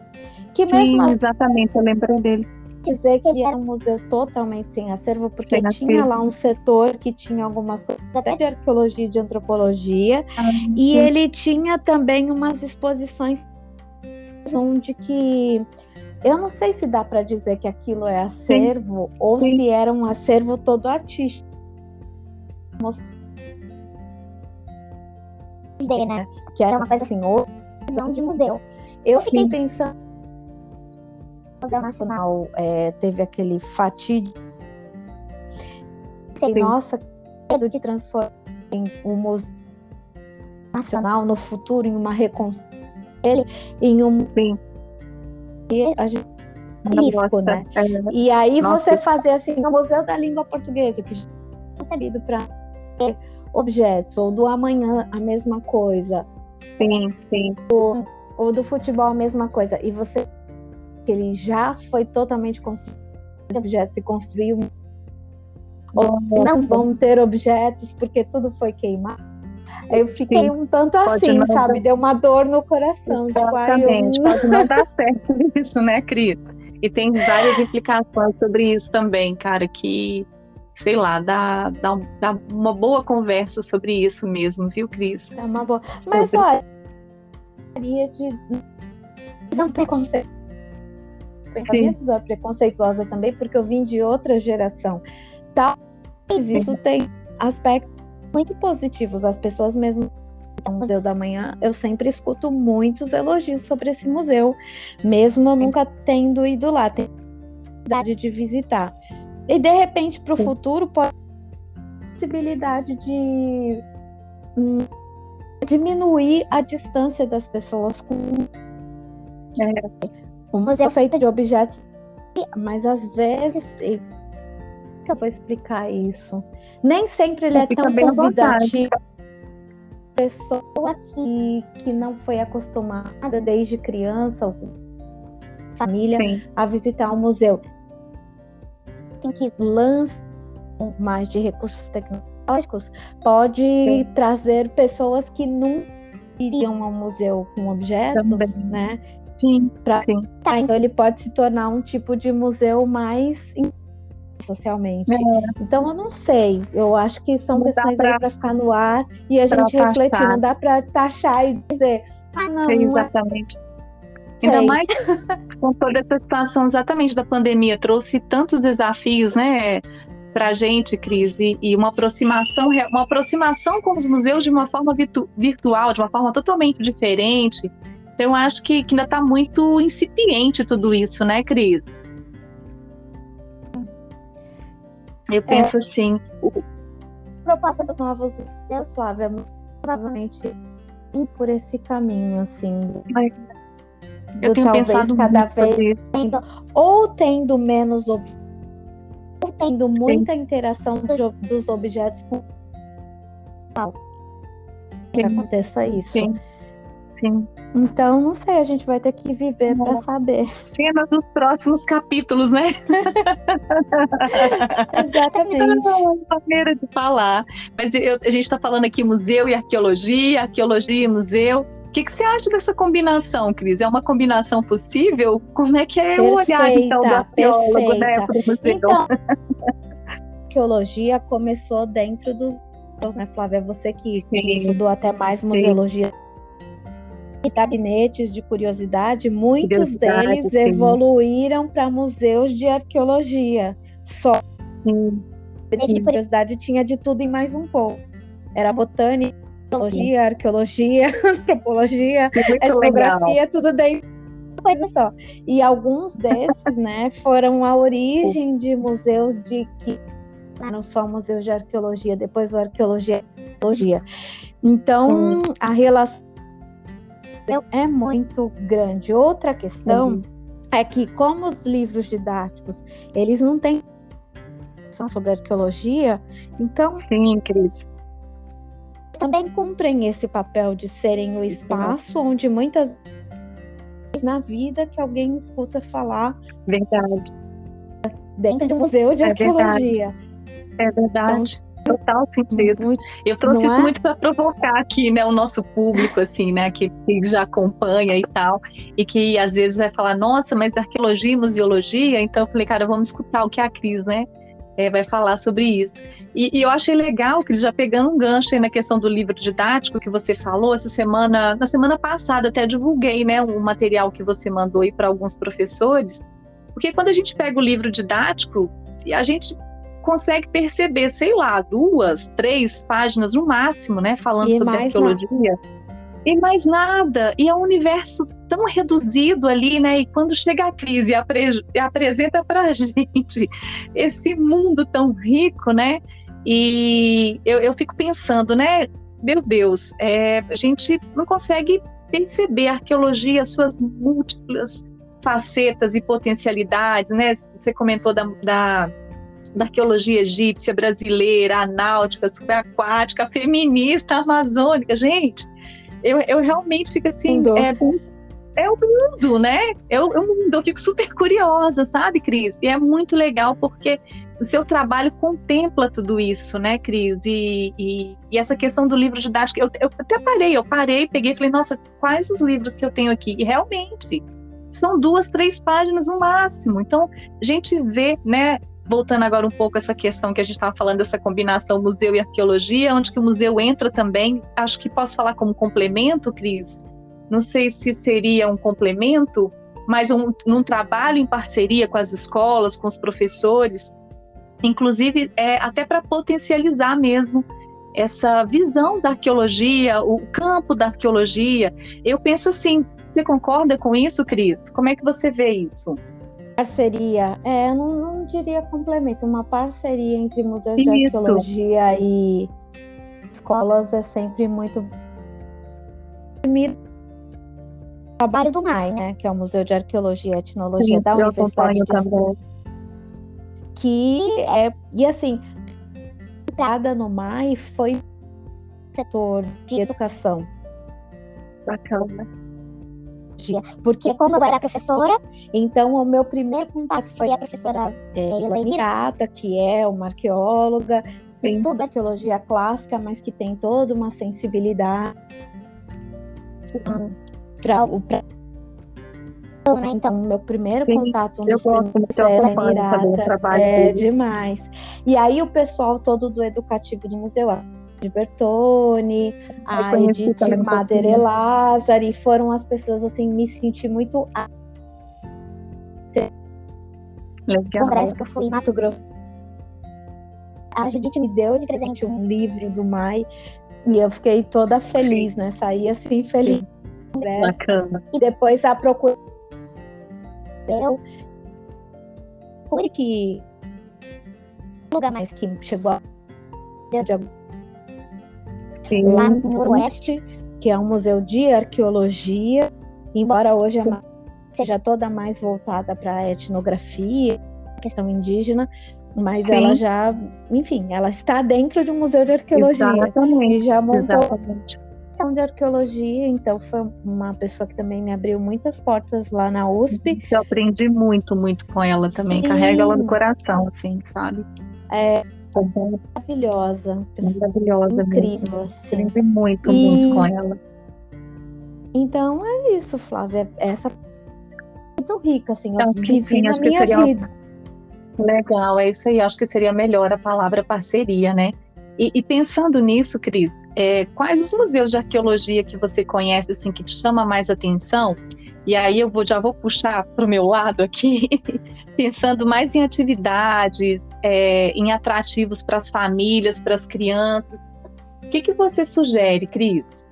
Que Sim, mesmo exatamente, eu lembrei dele. Dizer que era um museu totalmente sem acervo, porque sem tinha acervo. lá um setor que tinha algumas coisas até de arqueologia e de antropologia, ah, e ele tinha também umas exposições onde que eu não sei se dá para dizer que aquilo é acervo sim. ou sim. se era um acervo todo artístico. Né? Que era uma coisa assim, ou de museu. Eu fiquei Sim. pensando. O Museu Nacional é, teve aquele fatídico. Sim. Nossa, medo de transformar o Museu Nacional no futuro em uma reconstrução em um. Sim. E a gente risco, né? É. E aí Nossa. você fazer assim no Museu da Língua Portuguesa, que já é concebido para objetos, ou do amanhã a mesma coisa. Sim, sim. Ou, ou do futebol a mesma coisa. E você que ele já foi totalmente construído objetos e construiu ou não vão ter objetos porque tudo foi queimado. Eu fiquei Sim, um tanto assim, sabe? Dar... Deu uma dor no coração. Exatamente, tipo, eu... pode não (laughs) dar certo isso, né, Cris? E tem várias implicações sobre isso também, cara, que sei lá, dá, dá, dá uma boa conversa sobre isso mesmo, viu, Cris? É uma boa. Sobre... Mas olha, de não preconceito. Da preconceituosa também, porque eu vim de outra geração. Talvez isso tem aspectos muito positivos. As pessoas mesmo no Museu da Manhã, eu sempre escuto muitos elogios sobre esse museu, mesmo nunca tendo ido lá, tem de visitar. E de repente, para o futuro, pode ter possibilidade de hum, diminuir a distância das pessoas com é, um museu feito de objetos, mas às vezes eu vou explicar isso. Nem sempre ele é, tão convidativo. Pessoa que, que não foi acostumada desde criança ou família Sim. a visitar um museu que lança mais de recursos tecnológicos pode Sim. trazer pessoas que nunca iriam ao museu com objetos, Também. né? Sim, pra... Sim. Tá, então ele pode se tornar um tipo de museu mais socialmente. É. Então eu não sei. Eu acho que são não questões pra... para ficar no ar e a gente refletir. Não dá para taxar e dizer. Ah, não, é exatamente. Ainda mais com toda essa situação exatamente da pandemia, trouxe tantos desafios, né? para a gente, Cris, e uma aproximação, uma aproximação com os museus de uma forma virtu virtual, de uma forma totalmente diferente. Então, eu acho que, que ainda está muito incipiente tudo isso, né, Cris? Eu é. penso é, assim. A proposta dos novos museus, Flávia, é provavelmente ir por esse caminho, assim. Eu tenho pensado cada vez tendo, ou tendo menos ou tendo muita Sim. interação dos objetos com que aconteça isso. Sim. Sim. Então, não sei, a gente vai ter que viver para saber. Cenas dos próximos capítulos, né? (laughs) Exatamente. É maneira de falar. Mas eu, a gente está falando aqui museu e arqueologia, arqueologia e museu. O que, que você acha dessa combinação, Cris? É uma combinação possível? Como é que é perfeita, o olhar, então, do arqueólogo né, para o museu? Então, a (laughs) arqueologia começou dentro dos né, Flávia? Você que, que estudou até mais museologia. Sim gabinetes de curiosidade, muitos curiosidade, deles sim. evoluíram para museus de arqueologia. Só. Sim. de curiosidade tinha de tudo e mais um pouco. Era botânica, biologia, arqueologia, (laughs) antropologia, etnografia, tudo dentro coisa só. E alguns desses, né, foram a origem de museus de que não só museus de arqueologia, depois o arqueologia, arqueologia. Então, a relação é muito grande. Outra questão uhum. é que, como os livros didáticos, eles não têm sobre arqueologia, então. Sim, Cris. Também cumprem esse papel de serem o espaço uhum. onde muitas vezes na vida que alguém escuta falar. Verdade. Dentro do museu de é arqueologia. Verdade. É verdade. Total sentido. Muito, eu trouxe isso é? muito para provocar aqui, né, o nosso público, assim, né, que, que, já acompanha e tal, e que às vezes vai falar, nossa, mas arqueologia e museologia, então eu falei, cara, vamos escutar o que a Cris, né, é, vai falar sobre isso. E, e, eu achei legal, Cris, já pegando um gancho aí na questão do livro didático que você falou, essa semana, na semana passada até divulguei, né, um material que você mandou aí para alguns professores, porque quando a gente pega o livro didático, a gente consegue perceber, sei lá, duas, três páginas no máximo, né, falando e sobre arqueologia. Nada. E mais nada. E é um universo tão reduzido ali, né? E quando chega a crise e, apre apresenta para a (laughs) gente esse mundo tão rico, né? E eu, eu fico pensando, né? Meu Deus, é, a gente não consegue perceber a arqueologia, suas múltiplas facetas e potencialidades, né? Você comentou da, da da arqueologia egípcia, brasileira, a náutica, subaquática, feminista, amazônica. Gente, eu, eu realmente fico assim. É, é o mundo, né? É o, é o mundo. Eu fico super curiosa, sabe, Cris? E é muito legal porque o seu trabalho contempla tudo isso, né, Cris? E, e, e, essa questão do livro didático, eu, eu até parei, eu parei, peguei e falei, nossa, quais os livros que eu tenho aqui? E realmente, são duas, três páginas no máximo. Então, a gente vê, né, voltando agora um pouco essa questão que a gente estava falando, essa combinação museu e arqueologia, onde que o museu entra também, acho que posso falar como complemento, Cris? Não sei se seria um complemento, mas um, num trabalho em parceria com as escolas, com os professores, inclusive é, até para potencializar mesmo essa visão da arqueologia, o campo da arqueologia. Eu penso assim, você concorda com isso, Cris? Como é que você vê isso? Parceria, é, não, não diria complemento, uma parceria entre museus de Isso. arqueologia e escolas é sempre muito trabalho do MAI, né, que é o Museu de Arqueologia e Etnologia Sim, da Universidade de também. que é e assim entrada no MAI foi setor de educação bacana porque como eu era professora, então o meu primeiro contato foi a professora é, Elaine Irata, que é uma arqueóloga, Sim. tudo arqueologia clássica, mas que tem toda uma sensibilidade para o então, meu primeiro Sim, contato no eu gosto muito, eu Irata, trabalho é deles. demais. E aí o pessoal todo do educativo do museu de Bertone, a Edith Madeira Lázari, foram as pessoas assim, me senti muito Legal. congresso que eu fui em Mato Grosso. A Judite me deu de presente um livro do Mai e eu fiquei toda feliz, Sim. né? Saí assim feliz. Bacana. E depois a procura eu fui que lugar mais que chegou a de Sim. lá no Noroeste, que é um museu de arqueologia, embora hoje a seja toda mais voltada para a etnografia, questão indígena, mas Sim. ela já, enfim, ela está dentro de um museu de arqueologia. Exatamente. E já montou exatamente. de arqueologia, então foi uma pessoa que também me abriu muitas portas lá na USP. Eu aprendi muito, muito com ela também. Sim. Carrega ela no coração, assim, sabe? É, maravilhosa. Maravilhosa. Incrível, assim. Aprendi muito, e... muito com ela. Então é isso, Flávia. Essa muito rica, assim. Eu acho que sim, acho que seria vida. legal, é isso aí. Acho que seria melhor a palavra parceria, né? E, e pensando nisso, Cris, é, quais os museus de arqueologia que você conhece, assim, que te chama mais atenção? E aí eu vou, já vou puxar para o meu lado aqui, (laughs) pensando mais em atividades, é, em atrativos para as famílias, para as crianças. O que, que você sugere, Cris?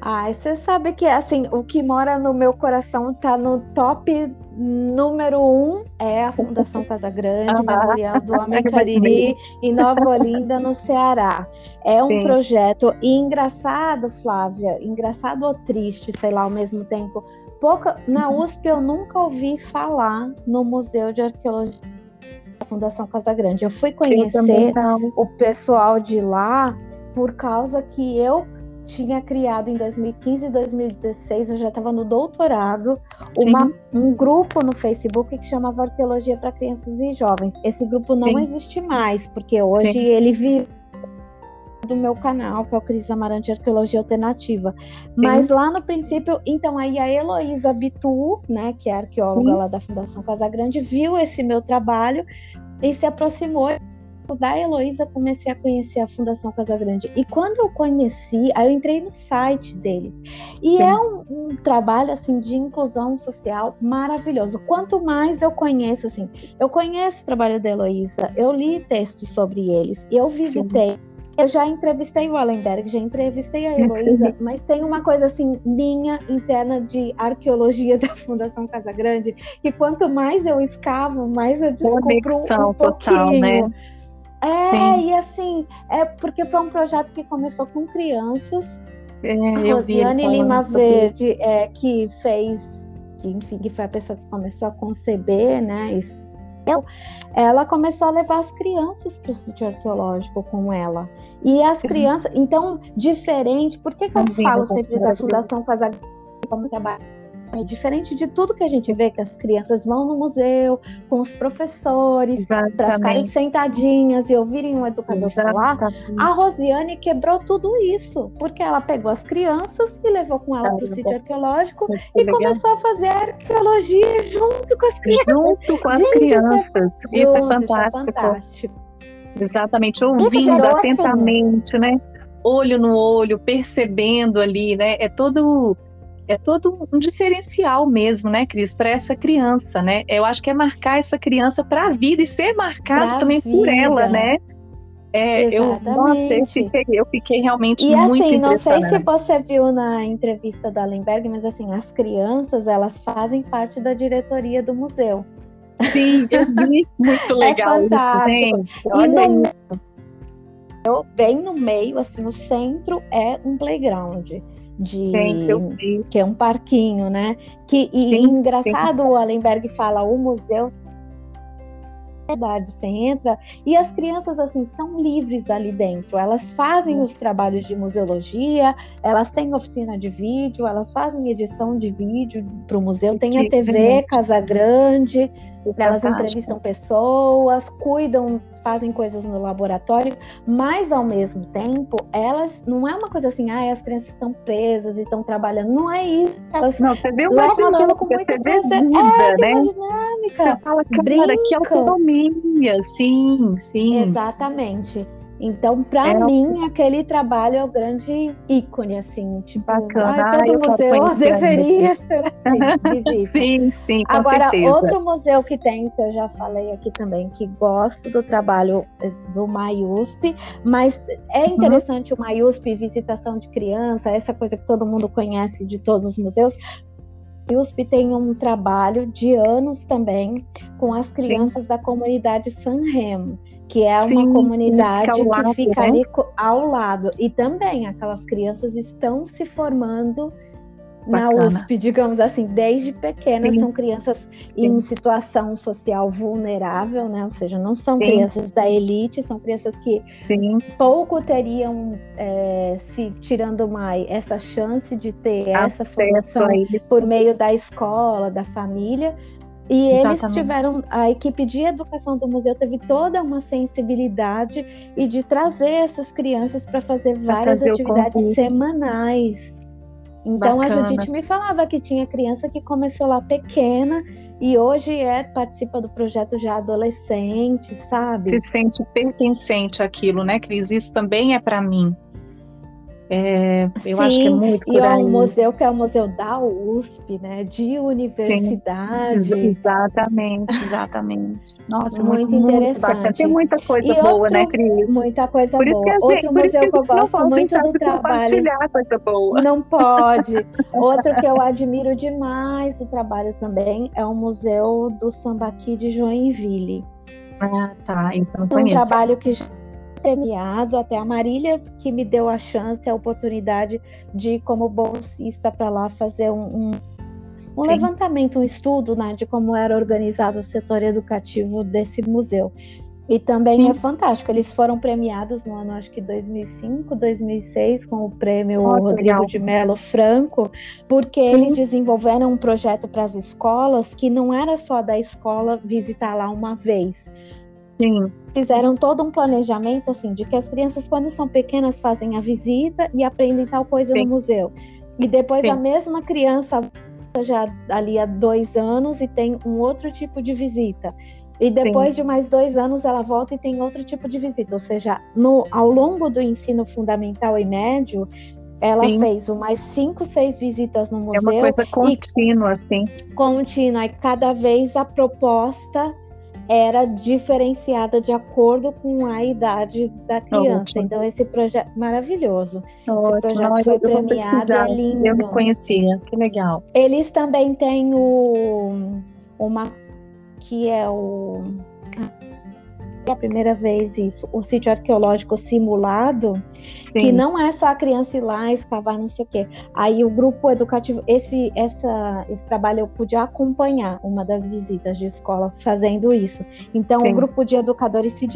Ah, você sabe que assim, o que mora no meu coração está no top número um é a Fundação Casa Grande, ah, Memorial do (laughs) Homem Cariri, em Nova Olinda, no Ceará. É um Sim. projeto engraçado, Flávia, engraçado ou triste, sei lá, ao mesmo tempo, pouca. Na. USP eu nunca ouvi falar no Museu de Arqueologia da Fundação Casa Grande. Eu fui conhecer o pessoal de lá por causa que eu tinha criado em 2015 e 2016, eu já estava no doutorado, uma, um grupo no Facebook que chamava Arqueologia para Crianças e Jovens. Esse grupo não Sim. existe mais, porque hoje Sim. ele virou do meu canal, que é o Cris Amarante Arqueologia Alternativa. Mas Sim. lá no princípio, então aí a Heloísa Bitu, né, que é arqueóloga Sim. lá da Fundação Casagrande, viu esse meu trabalho e se aproximou da Heloísa, comecei a conhecer a Fundação Casagrande. E quando eu conheci, aí eu entrei no site deles. E Sim. é um, um, trabalho, assim, de inclusão social maravilhoso. Quanto mais eu conheço, assim, eu conheço o trabalho da Heloísa, eu li textos sobre eles, eu visitei. Sim. Eu já entrevistei o Allenberg, já entrevistei a Heloísa, mas tem uma coisa assim, minha interna de arqueologia (laughs) da Fundação Casagrande, que quanto mais eu escavo, mais eu descubro Conexão um pouquinho. Total, né? É, Sim. e assim, é porque foi um projeto que começou com crianças. É, a Rosiane Lima Verde, é, que fez, que, enfim, que foi a pessoa que começou a conceber, né? Ela começou a levar as crianças para o sítio arqueológico com ela. E as crianças, então, diferente, por que, que eu falo sempre da Fundação Casagrande como trabalho? É diferente de tudo que a gente vê que as crianças vão no museu com os professores para ficarem sentadinhas e ouvirem um educador Exatamente. falar. A Rosiane quebrou tudo isso, porque ela pegou as crianças e levou com ela para o sítio arqueológico e legal. começou a fazer arqueologia junto com as crianças. Junto com as crianças. Isso, é fantástico. É fantástico. Exatamente, ouvindo atentamente, assim. né? Olho no olho, percebendo ali, né? É todo é todo um diferencial mesmo, né, Cris, para essa criança, né? Eu acho que é marcar essa criança para a vida e ser marcado pra também vida. por ela, né? É, eu, nossa, eu, fiquei, eu fiquei realmente e, muito assim, não sei se você viu na entrevista da Lemberg, mas assim, as crianças, elas fazem parte da diretoria do museu. Sim, eu vi. (laughs) Muito é legal é isso, gente. Olha no, isso. Bem no meio, assim, o centro é um playground de Gente, que é um parquinho, né? Que e sim, engraçado sim. o Allenberg fala o museu verdade, você entra e as crianças assim são livres ali dentro. Elas fazem os trabalhos de museologia, elas têm oficina de vídeo, elas fazem edição de vídeo para o museu, tem a TV Casa Grande, elas entrevistam pessoas, cuidam, fazem coisas no laboratório, mas ao mesmo tempo, elas não é uma coisa assim, ah, as crianças estão presas e estão trabalhando. Não é isso. Elas não, você vê uma dinâmica, com muita você vê vida, é, né? Dinâmica. Você fala, cara, que autonomia, sim, sim. Exatamente. Então, para é mim, aquele trabalho é o grande ícone, assim, tipo, bacana. Ai, todo museu (laughs) deveria ser assim, sim, sim, com Agora, certeza. outro museu que tem, que eu já falei aqui também, que gosto do trabalho eh, do MAIUSP, mas é uhum. interessante uhum. o MAIUSP, visitação de criança, essa coisa que todo mundo conhece de todos os museus, o USP tem um trabalho de anos também com as crianças Sim. da comunidade San Remo que é Sim, uma comunidade que, lado, que fica né? ali ao lado. E também aquelas crianças estão se formando Bacana. na USP, digamos assim, desde pequenas, Sim. são crianças Sim. em situação social vulnerável, né? Ou seja, não são Sim. crianças da elite, são crianças que pouco teriam é, se tirando mais essa chance de ter Acesso essa formação por meio da escola, da família, e Exatamente. eles tiveram, a equipe de educação do museu teve toda uma sensibilidade e de trazer essas crianças para fazer várias atividades semanais. Então Bacana. a Judite me falava que tinha criança que começou lá pequena e hoje é participa do projeto já adolescente, sabe? Se sente pertencente àquilo, né, Cris? Isso também é para mim. É, eu Sim, acho que é muito E é um museu que é o museu da USP, né? De universidade. Sim, exatamente, exatamente. Nossa, muito, muito interessante. Muito Tem muita coisa e boa, outro, né, Cris? Muita coisa por boa. Isso que outro museu que, que, eu gosto muito do trabalho. Coisa boa. Não pode. (laughs) outro que eu admiro demais o trabalho também é o Museu do Sambaqui de Joinville. Ah, tá. Isso eu não conheço. Um trabalho que premiado, até a Marília que me deu a chance, a oportunidade de ir como bolsista para lá fazer um, um, um levantamento, um estudo né, de como era organizado o setor educativo desse museu. E também Sim. é fantástico. Eles foram premiados no ano, acho que 2005, 2006, com o prêmio oh, Rodrigo legal. de Mello Franco, porque Sim. eles desenvolveram um projeto para as escolas que não era só da escola visitar lá uma vez, Sim. Fizeram todo um planejamento assim de que as crianças quando são pequenas fazem a visita e aprendem tal coisa Sim. no museu. E depois Sim. a mesma criança já ali há dois anos e tem um outro tipo de visita. E depois Sim. de mais dois anos ela volta e tem outro tipo de visita. Ou seja, no, ao longo do ensino fundamental e médio, ela Sim. fez umas cinco, seis visitas no museu. É uma coisa contínua, e, assim. Contínua. E cada vez a proposta era diferenciada de acordo com a idade da criança. Ótimo. Então, esse projeto maravilhoso. Ótimo. Esse projeto foi premiado, é lindo. Eu não conhecia, que legal. Eles também têm o, uma que é o a primeira vez isso, o sítio arqueológico simulado, Sim. que não é só a criança ir lá escavar não sei o quê. Aí o grupo educativo, esse, essa, esse trabalho eu pude acompanhar uma das visitas de escola fazendo isso. Então Sim. o grupo de educadores se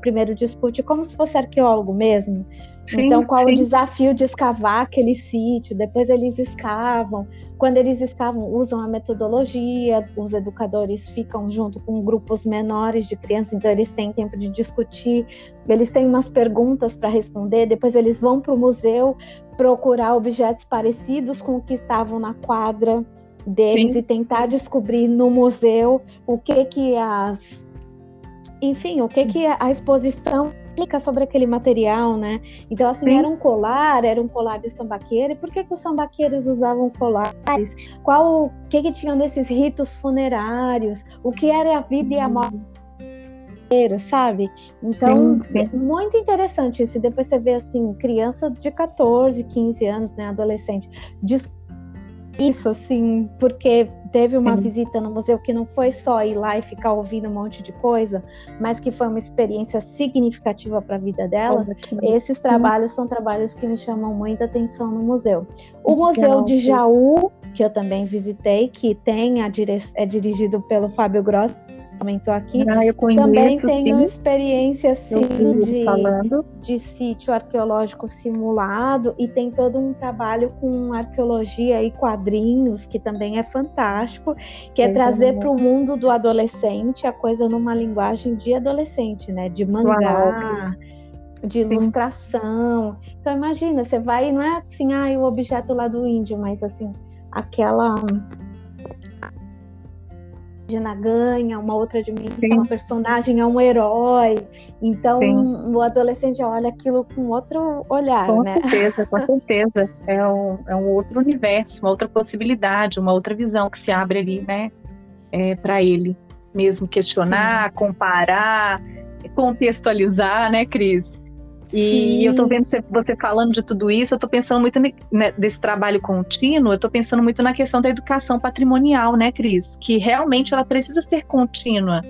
primeiro discute como se fosse arqueólogo mesmo. Sim, então, qual sim. o desafio de escavar aquele sítio? Depois eles escavam, quando eles escavam, usam a metodologia, os educadores ficam junto com grupos menores de crianças, então eles têm tempo de discutir, eles têm umas perguntas para responder, depois eles vão para o museu procurar objetos parecidos com o que estavam na quadra deles Sim. e tentar descobrir no museu o que que as enfim, o que que a exposição explica sobre aquele material, né? Então, assim, Sim. era um colar, era um colar de sambaqueira. E por que, que os sambaqueiros usavam colares? Qual o que, que tinham nesses ritos funerários? O que era a vida e a morte? sabe? Então, sim, sim. muito interessante isso. Depois você vê assim, criança de 14, 15 anos, né, adolescente, isso, assim, porque teve uma Sim. visita no museu que não foi só ir lá e ficar ouvindo um monte de coisa, mas que foi uma experiência significativa para a vida dela. Esses Sim. trabalhos são trabalhos que me chamam muita atenção no museu. O Legal. Museu de Jaú, que eu também visitei, que tem a é dirigido pelo Fábio Gross, comentou aqui. Ah, eu conheço, Também tenho sim. experiência assim, de, de sítio arqueológico simulado e tem todo um trabalho com arqueologia e quadrinhos, que também é fantástico, que é, é trazer para o mundo do adolescente a coisa numa linguagem de adolescente, né? De mangá. de ilustração. Sim. Então imagina, você vai, não é assim, ah, o objeto lá do índio, mas assim, aquela indígena ganha, uma outra dimensão, uma personagem é um herói. Então Sim. o adolescente olha aquilo com outro olhar. Com né? certeza, com (laughs) certeza. É um, é um outro universo, uma outra possibilidade, uma outra visão que se abre ali, né? É, para ele mesmo questionar, Sim. comparar, contextualizar, né, Cris? E Sim. eu estou vendo você falando de tudo isso, eu estou pensando muito né, desse trabalho contínuo, eu estou pensando muito na questão da educação patrimonial, né, Cris? Que realmente ela precisa ser contínua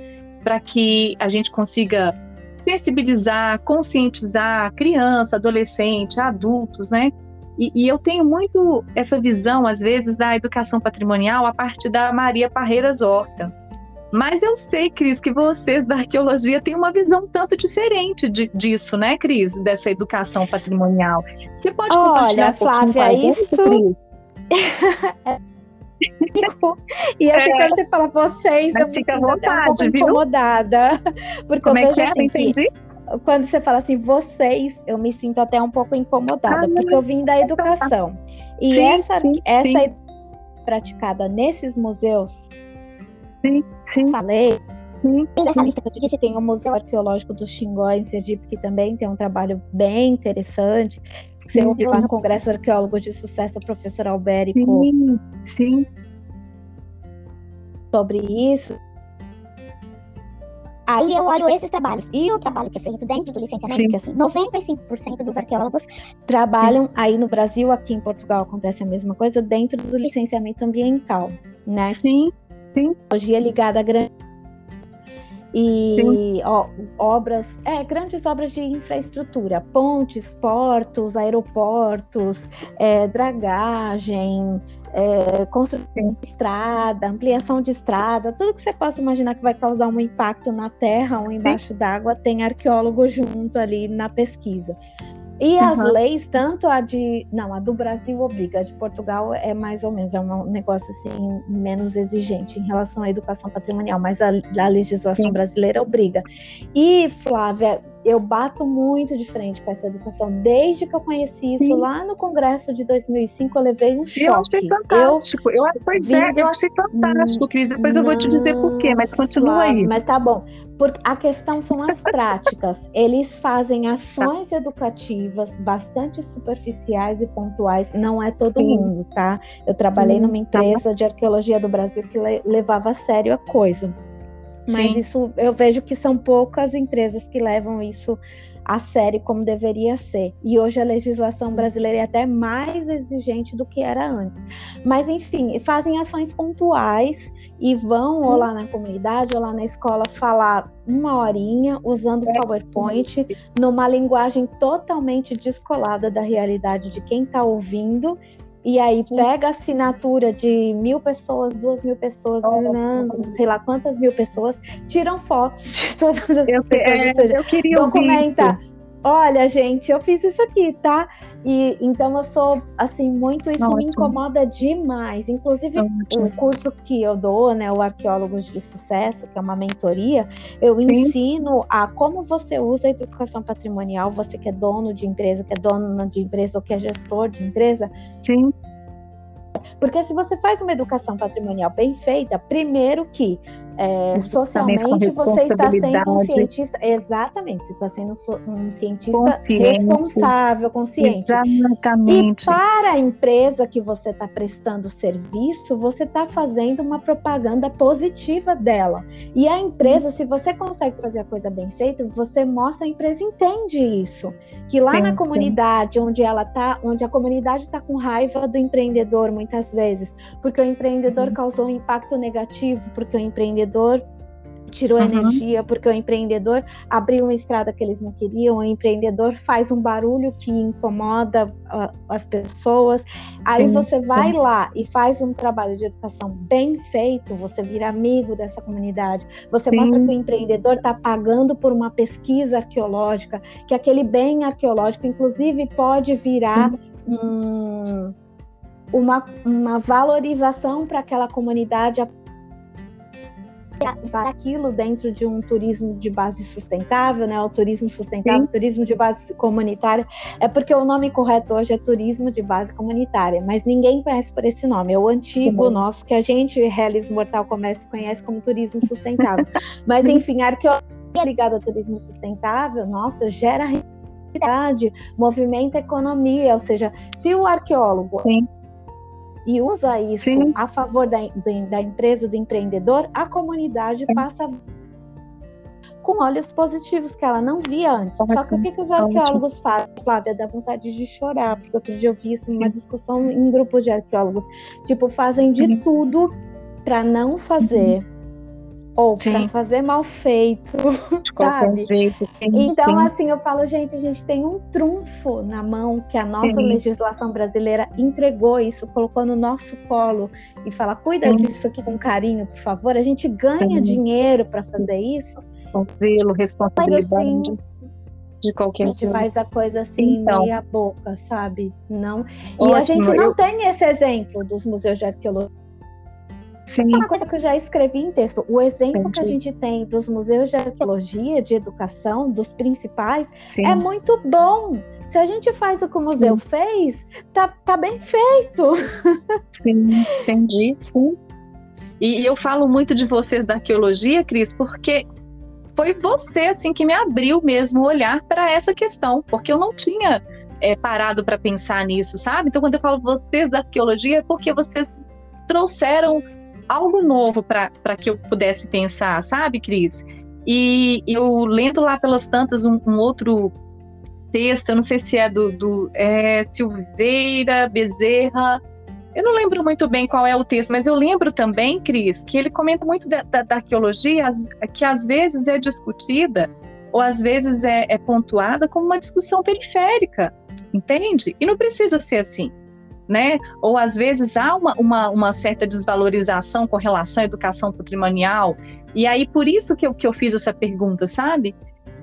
para que a gente consiga sensibilizar, conscientizar criança, adolescente, adultos, né? E, e, eu tenho muito essa visão, às vezes, da educação patrimonial a partir da Maria Parreiras Horta mas eu sei, Cris, que vocês da arqueologia têm uma visão um tanto diferente de, disso, né, Cris? Dessa educação patrimonial. Você pode Olha, compartilhar um Flávia, isso... Cris? (laughs) e assim, é. quando você fala vocês, Mas eu fica à vontade, um viu? incomodada. (laughs) Porque Como é que é? Assim, entendi. Quando você fala assim, vocês, eu me sinto até um pouco incomodada, ah, porque eu vim da educação. E sim, essa, sim, essa sim. praticada nesses museus Sim, sim. Falei. Sim, Dessa lista que eu te disse, tem o Museu Arqueológico do Xingó, em Sergipe, que também tem um trabalho bem interessante. Você ouviu lá no Congresso Arqueólogos de Sucesso, o professor Albérico. Sim, sim. Sobre isso. Aí eu olho esses trabalhos. E o trabalho que é feito dentro do licenciamento, Sim. porque assim, 95% dos arqueólogos trabalham Sim. aí no Brasil, aqui em Portugal acontece a mesma coisa, dentro do licenciamento ambiental, né? Sim. Sim. Tecnologia ligada a grandes e ó, obras, é, grandes obras de infraestrutura, pontes, portos, aeroportos, é, dragagem, é, construção de estrada, ampliação de estrada, tudo que você possa imaginar que vai causar um impacto na terra ou embaixo d'água, tem arqueólogo junto ali na pesquisa. E as leis, tanto a de. Não, a do Brasil obriga, a de Portugal é mais ou menos, é um negócio assim, menos exigente em relação à educação patrimonial, mas a, a legislação Sim. brasileira obriga. E, Flávia, eu bato muito de frente com essa educação. Desde que eu conheci isso lá no Congresso de 2005, eu levei um choque. Eu achei fantástico. Eu, eu, pois é, eu achei fantástico, Cris. Depois não, eu vou te dizer por quê, mas continua claro, aí. Mas tá bom. Porque a questão são as (laughs) práticas. Eles fazem ações tá. educativas bastante superficiais e pontuais. Não é todo Sim. mundo, tá? Eu trabalhei Sim, numa tá. empresa tá. de arqueologia do Brasil que levava a sério a coisa. Mas Sim. isso eu vejo que são poucas empresas que levam isso a sério como deveria ser. E hoje a legislação brasileira é até mais exigente do que era antes. Mas, enfim, fazem ações pontuais e vão ou lá na comunidade ou lá na escola falar uma horinha usando o é, PowerPoint numa linguagem totalmente descolada da realidade de quem está ouvindo e aí Sim. pega a assinatura de mil pessoas, duas mil pessoas, oh, não, sei lá quantas mil pessoas, tiram fotos de todas as eu, pessoas. É, seja, eu queria documenta. Olha, gente, eu fiz isso aqui, tá? E então eu sou assim muito isso Ótimo. me incomoda demais. Inclusive Ótimo. o curso que eu dou, né, o Arqueólogos de Sucesso, que é uma mentoria, eu Sim. ensino a como você usa a educação patrimonial, você que é dono de empresa, que é dono de empresa ou que é gestor de empresa. Sim. Porque se você faz uma educação patrimonial bem feita, primeiro que é, socialmente você está sendo um cientista, exatamente, você está sendo um cientista consciente. responsável, consciente. Exatamente. E para a empresa que você está prestando serviço, você está fazendo uma propaganda positiva dela. E a empresa, sim. se você consegue fazer a coisa bem feita, você mostra a empresa entende isso. Que lá sim, na comunidade, onde ela está, onde a comunidade está com raiva do empreendedor muitas vezes, porque o empreendedor uhum. causou um impacto negativo, porque o empreendedor empreendedor tirou uhum. energia porque o empreendedor abriu uma estrada que eles não queriam, o empreendedor faz um barulho que incomoda uh, as pessoas. Aí sim, você vai sim. lá e faz um trabalho de educação bem feito, você vira amigo dessa comunidade, você sim. mostra que o empreendedor está pagando por uma pesquisa arqueológica, que aquele bem arqueológico, inclusive, pode virar um, uma, uma valorização para aquela comunidade usar aquilo dentro de um turismo de base sustentável, né? O turismo sustentável, Sim. turismo de base comunitária, é porque o nome correto hoje é turismo de base comunitária, mas ninguém conhece por esse nome. É o antigo Sim. nosso que a gente, Relis Mortal Comércio, conhece como turismo sustentável. (laughs) mas enfim, a arqueologia ligada ao turismo sustentável, nossa, gera realidade, movimenta economia, ou seja, se o arqueólogo Sim e usa isso Sim. a favor da, do, da empresa, do empreendedor, a comunidade Sim. passa com olhos positivos que ela não via antes. Ótimo. Só que o que, que os arqueólogos fazem, Flávia? Dá vontade de chorar, porque outro dia eu vi isso numa discussão em grupo de arqueólogos. Tipo, fazem Sim. de tudo para não fazer. Uhum ou para fazer mal feito, (laughs) de qualquer jeito. Sim, então, sim. assim, eu falo, gente, a gente tem um trunfo na mão que a nossa sim. legislação brasileira entregou isso, colocou no nosso colo e fala, cuida disso aqui com carinho, por favor. A gente ganha dinheiro para fazer isso. Com zelo, responsabilidade. Mas, assim, de qualquer A gente faz a coisa assim, então, meia boca, sabe? Não. E ótimo, a gente não eu... tem esse exemplo dos museus de arqueologia Sim. Uma coisa que eu já escrevi em texto, o exemplo Entendi. que a gente tem dos museus de arqueologia, de educação, dos principais, Sim. é muito bom. Se a gente faz o que o museu sim. fez, tá, tá bem feito. (laughs) Sim, entendi, sim. E, e eu falo muito de vocês da arqueologia, Cris, porque foi você assim que me abriu mesmo o olhar para essa questão, porque eu não tinha é, parado para pensar nisso, sabe? Então, quando eu falo vocês da arqueologia, é porque vocês trouxeram algo novo para que eu pudesse pensar, sabe, Cris? E eu lendo lá pelas tantas um, um outro texto, eu não sei se é do, do é, Silveira Bezerra, eu não lembro muito bem qual é o texto, mas eu lembro também, Cris, que ele comenta muito da, da, da arqueologia, que às vezes é discutida ou às vezes é, é pontuada como uma discussão periférica, entende? E não precisa ser assim né? Ou às vezes há uma, uma, uma, certa desvalorização com relação à educação patrimonial. E aí, por isso que eu, que eu fiz essa pergunta, sabe?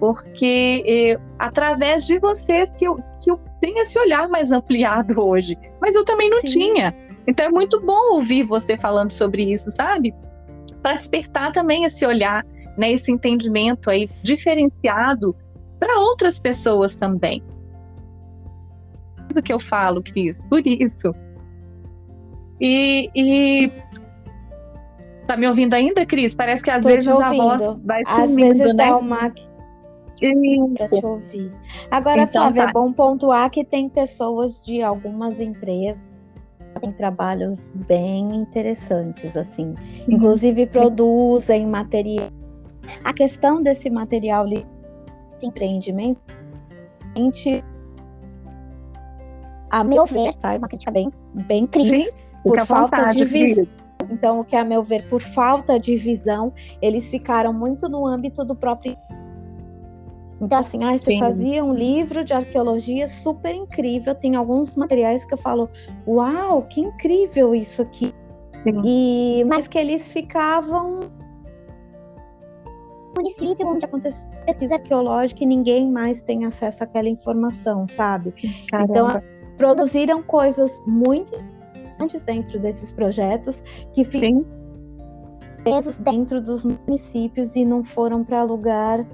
porque é, através de vocês que eu, que eu tenho esse olhar mais ampliado hoje. Mas eu também não Sim. tinha. Então é muito bom ouvir você falando sobre isso, sabe? Para despertar também esse olhar, né, esse entendimento aí diferenciado para outras pessoas também. Do que eu falo, Cris, por isso. E, e Tá me ouvindo ainda, Cris? Parece que às Tô vezes a voz vai sumindo, né? Dá uma... Pra te ouvir. Agora, então, Flávia, tá. é bom pontuar que tem pessoas de algumas empresas têm trabalhos bem interessantes, assim. Uhum. Inclusive produzem material. A questão desse material de empreendimento, a gente, a meu ver, tá? É uma crítica bem, bem crítica, por falta vontade, de visão. Então, o que a meu ver, por falta de visão, eles ficaram muito no âmbito do próprio então, assim, ah, você fazia um livro de arqueologia super incrível. Tem alguns materiais que eu falo, uau, que incrível isso aqui. Sim. E, mas que eles ficavam município onde acontece pesquisa arqueológica e ninguém mais tem acesso àquela informação, sabe? Sim, então, produziram coisas muito importantes dentro desses projetos que ficam presos dentro dos municípios e não foram para lugar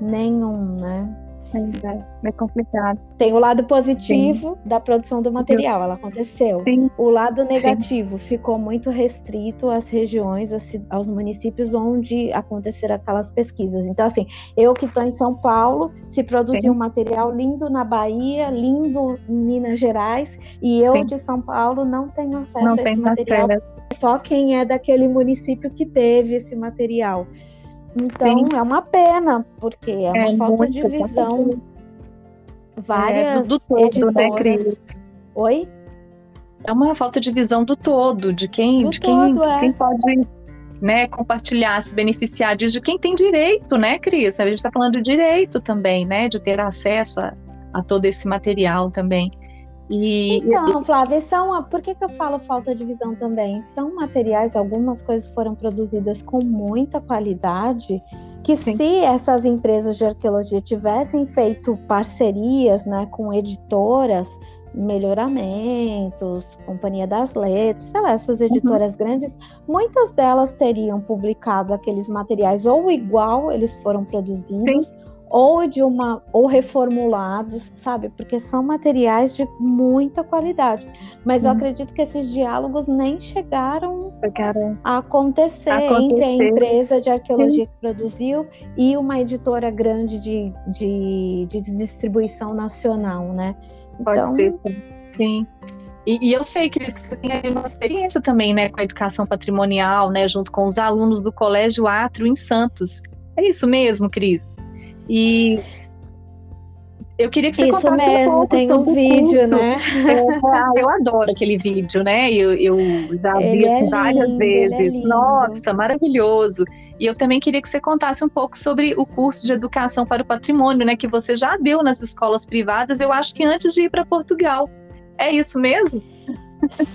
nenhum, né? É, é complicado. Tem o lado positivo Sim. da produção do material, ela aconteceu. Sim. O lado negativo Sim. ficou muito restrito às regiões, aos municípios onde aconteceram aquelas pesquisas. Então, assim, eu que estou em São Paulo, se produziu um material lindo na Bahia, lindo em Minas Gerais, e eu de São Paulo não tenho acesso não a esse material. Acesso. Só quem é daquele município que teve esse material. Então Sim. é uma pena, porque é uma é falta de visão. Várias é, do todo, né, editoras... né, Cris? Oi? É uma falta de visão do todo, de quem, do de quem, todo, é. quem pode né, compartilhar, se beneficiar disso, de quem tem direito, né, Cris? A gente está falando de direito também, né? De ter acesso a, a todo esse material também. E, então, Flávia, são, por que, que eu falo falta de visão também? São materiais, algumas coisas foram produzidas com muita qualidade, que Sim. se essas empresas de arqueologia tivessem feito parcerias né, com editoras, melhoramentos, Companhia das Letras, sei lá, essas uhum. editoras uhum. grandes, muitas delas teriam publicado aqueles materiais ou igual eles foram produzidos, Sim ou de uma ou reformulados, sabe? Porque são materiais de muita qualidade. Mas Sim. eu acredito que esses diálogos nem chegaram, a acontecer, acontecer, entre a empresa de arqueologia Sim. que produziu e uma editora grande de, de, de distribuição nacional, né? Pode então, ser. Sim. E, e, eu sei que você tem uma experiência também, né, com a educação patrimonial, né, junto com os alunos do Colégio Átrio em Santos. É isso mesmo, Cris? E eu queria que você Isso contasse mesmo, um pouco tem sobre um vídeo, curso. né? É, eu adoro aquele vídeo, né? Eu, eu já vi assim, é várias lindo, é vezes. É Nossa, maravilhoso. E eu também queria que você contasse um pouco sobre o curso de educação para o patrimônio, né? Que você já deu nas escolas privadas, eu acho que antes de ir para Portugal. É isso mesmo?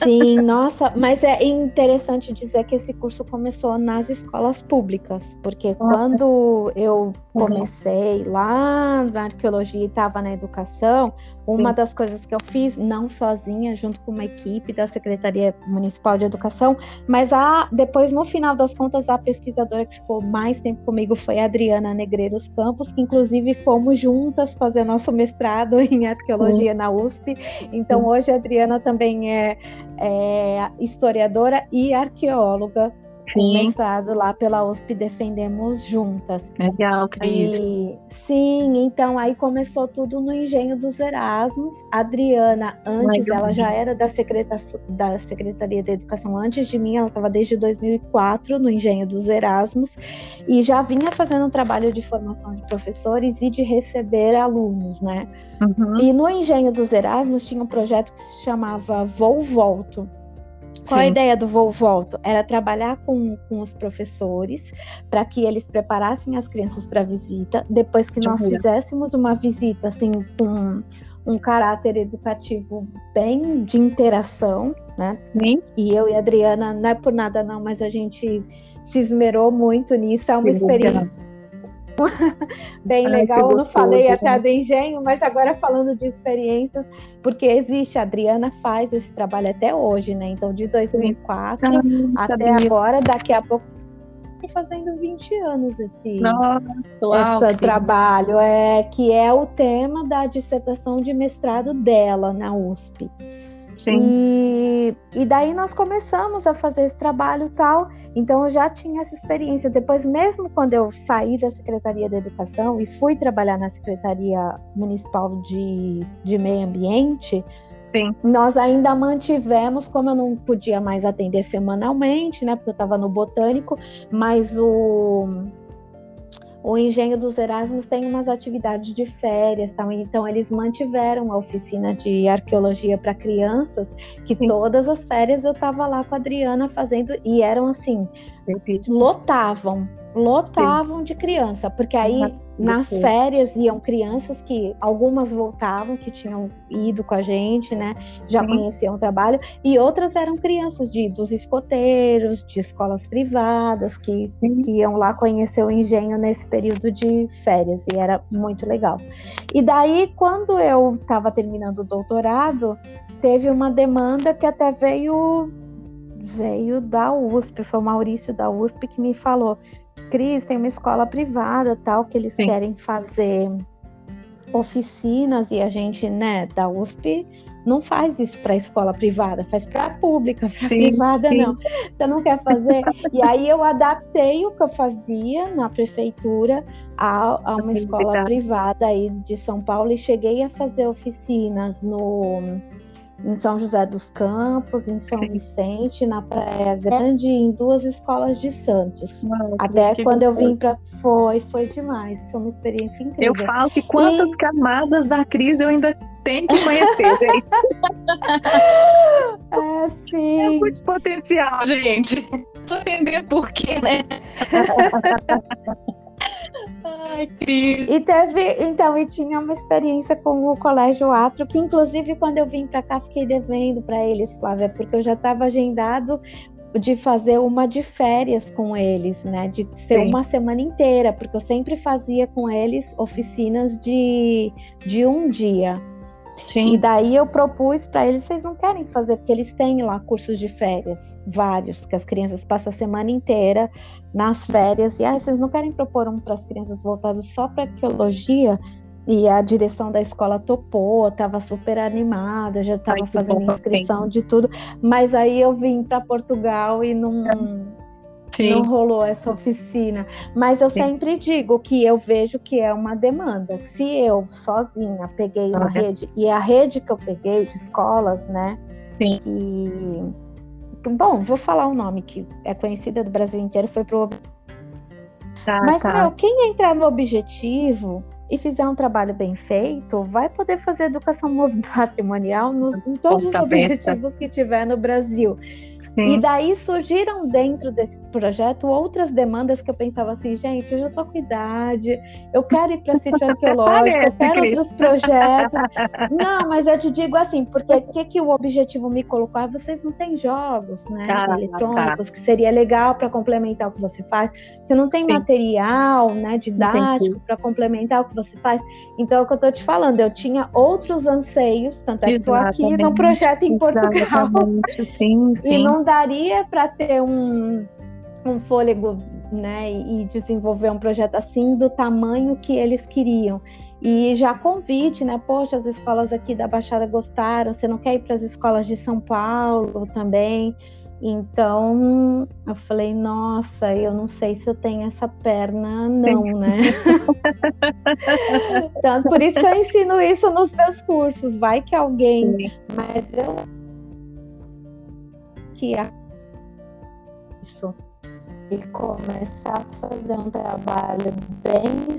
Sim, nossa, mas é interessante dizer que esse curso começou nas escolas públicas, porque quando eu comecei lá na arqueologia e estava na educação, uma das coisas que eu fiz, não sozinha, junto com uma equipe da Secretaria Municipal de Educação, mas a, depois, no final das contas, a pesquisadora que ficou mais tempo comigo foi a Adriana Negreiros Campos, que inclusive fomos juntas fazer nosso mestrado (laughs) em arqueologia Sim. na USP. Então, Sim. hoje a Adriana também é, é historiadora e arqueóloga Sim. mestrado lá pela USP Defendemos Juntas. Legal, Cris. E, sim, então aí começou tudo no Engenho dos Erasmus. A Adriana, antes, Legal. ela já era da, secreta, da Secretaria de Educação antes de mim, ela estava desde 2004 no Engenho dos Erasmus e já vinha fazendo um trabalho de formação de professores e de receber alunos, né? Uhum. E no Engenho dos Erasmus tinha um projeto que se chamava Vou Volto qual Sim. a ideia do Voo Volto? Era trabalhar com, com os professores para que eles preparassem as crianças para a visita. Depois que nós fizéssemos uma visita assim com um caráter educativo bem de interação, né? Sim. E eu e a Adriana, não é por nada não, mas a gente se esmerou muito nisso. É uma Sim, experiência. (laughs) bem legal. Eu não falei até do engenho, mas agora falando de experiências, porque existe, a Adriana faz esse trabalho até hoje, né? Então, de 2004 ah, até agora, daqui a pouco fazendo 20 anos esse Nossa, esse trabalho, é que é o tema da dissertação de mestrado dela na USP. Sim. E, e daí nós começamos a fazer esse trabalho tal. Então eu já tinha essa experiência. Depois, mesmo quando eu saí da Secretaria da Educação e fui trabalhar na Secretaria Municipal de, de Meio Ambiente, Sim. Nós ainda mantivemos, como eu não podia mais atender semanalmente, né? Porque eu estava no botânico, mas o o Engenho dos Erasmus tem umas atividades de férias, tá? então eles mantiveram a oficina de arqueologia para crianças, que todas as férias eu estava lá com a Adriana fazendo, e eram assim, lotavam, lotavam Sim. de criança, porque aí nas férias iam crianças que algumas voltavam, que tinham ido com a gente, né? Já Sim. conheciam o trabalho, e outras eram crianças de dos escoteiros, de escolas privadas, que, que iam lá conhecer o engenho nesse período de férias, e era muito legal. E daí, quando eu estava terminando o doutorado, teve uma demanda que até veio veio da USP, foi o Maurício da USP que me falou Cris, tem uma escola privada tal que eles Sim. querem fazer oficinas e a gente, né, da USP não faz isso para escola privada, faz para pública, pra privada sim. não. Você não quer fazer? (laughs) e aí eu adaptei o que eu fazia na prefeitura a, a uma escola privada aí de São Paulo e cheguei a fazer oficinas no em São José dos Campos, em São Sim. Vicente, na Praia Grande, em duas escolas de Santos. Mano, Até quando eu vim para foi, foi demais. Foi uma experiência incrível. Eu falo que quantas e... camadas da crise eu ainda tenho que conhecer, (laughs) gente. é, sim. É muito potencial, gente. Tô entendendo por quê, né? (laughs) Ai, Cris. E teve, então, e tinha uma experiência com o Colégio Atro, que inclusive quando eu vim para cá fiquei devendo para eles, Flávia, porque eu já estava agendado de fazer uma de férias com eles, né? De ser Sim. uma semana inteira, porque eu sempre fazia com eles oficinas de, de um dia. Sim. E daí eu propus para eles, vocês não querem fazer, porque eles têm lá cursos de férias, vários, que as crianças passam a semana inteira nas férias. E ah, vocês não querem propor um para as crianças voltados só para arqueologia? E a direção da escola topou, estava super animada, já estava fazendo bom, inscrição sim. de tudo. Mas aí eu vim para Portugal e não. Sim. não rolou essa oficina. Mas eu Sim. sempre digo que eu vejo que é uma demanda. Se eu sozinha peguei uma rede, e a rede que eu peguei de escolas, né? Sim. Que, bom, vou falar um nome que é conhecida do Brasil inteiro, foi pro. Tá, Mas, tá. meu, quem entrar no objetivo e fizer um trabalho bem feito, vai poder fazer educação (laughs) patrimonial nos, em todos os objetivos que tiver no Brasil. Sim. E daí surgiram dentro desse projeto outras demandas que eu pensava assim, gente, eu já tô com idade, eu quero ir para (laughs) sítio arqueológico, eu quero outros projetos. (laughs) Não, mas eu te digo assim, porque o que, que o objetivo me colocou? Ah, vocês não têm jogos, né? Ah, eletrônicos, tá. que seria legal para complementar o que você faz. Você não tem Sim. material né, didático para complementar o que você faz. Então, é o que eu tô te falando, eu tinha outros anseios, tanto é que estou aqui num projeto em Portugal. Sim, sim (laughs) não daria para ter um, um fôlego né, e desenvolver um projeto assim do tamanho que eles queriam. E já convite, né? Poxa, as escolas aqui da Baixada gostaram, você não quer ir para as escolas de São Paulo também? Então, eu falei, nossa, eu não sei se eu tenho essa perna, Sim. não, né? (laughs) então, por isso que eu ensino isso nos meus cursos. Vai que alguém. Sim. Mas eu que isso e começar a fazer um trabalho bem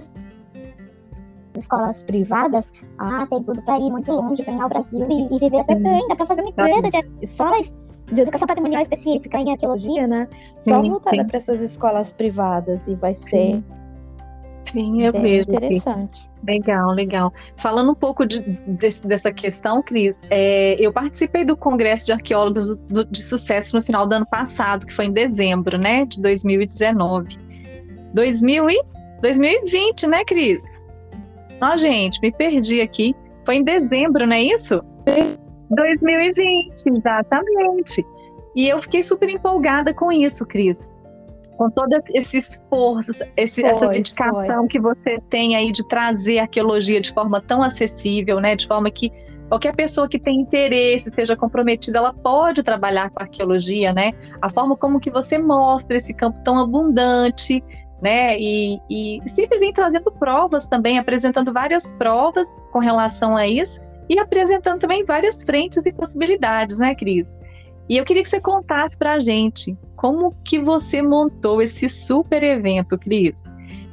escolas privadas, ah, tem tudo para ir muito longe, ganhar o Brasil e, e viver super bem. Dá para fazer uma empresa de escolas de educação patrimonial específica em arqueologia, né? Só voltada para essas escolas privadas e vai ser sim. Sim, eu Bem vejo. Interessante. Legal, legal. Falando um pouco de, de, dessa questão, Cris, é, eu participei do Congresso de Arqueólogos do, de Sucesso no final do ano passado, que foi em dezembro, né, de 2019. 2000 e 2020, né, Cris? Ó, gente, me perdi aqui. Foi em dezembro, não é isso? 2020, exatamente. E eu fiquei super empolgada com isso, Cris. Com todo esse esforço, esse, foi, essa dedicação foi. que você tem aí de trazer arqueologia de forma tão acessível, né? De forma que qualquer pessoa que tem interesse, esteja comprometida, ela pode trabalhar com arqueologia, né? A forma como que você mostra esse campo tão abundante, né? E, e sempre vem trazendo provas também, apresentando várias provas com relação a isso e apresentando também várias frentes e possibilidades, né, Cris? E eu queria que você contasse para a gente como que você montou esse super evento, Cris,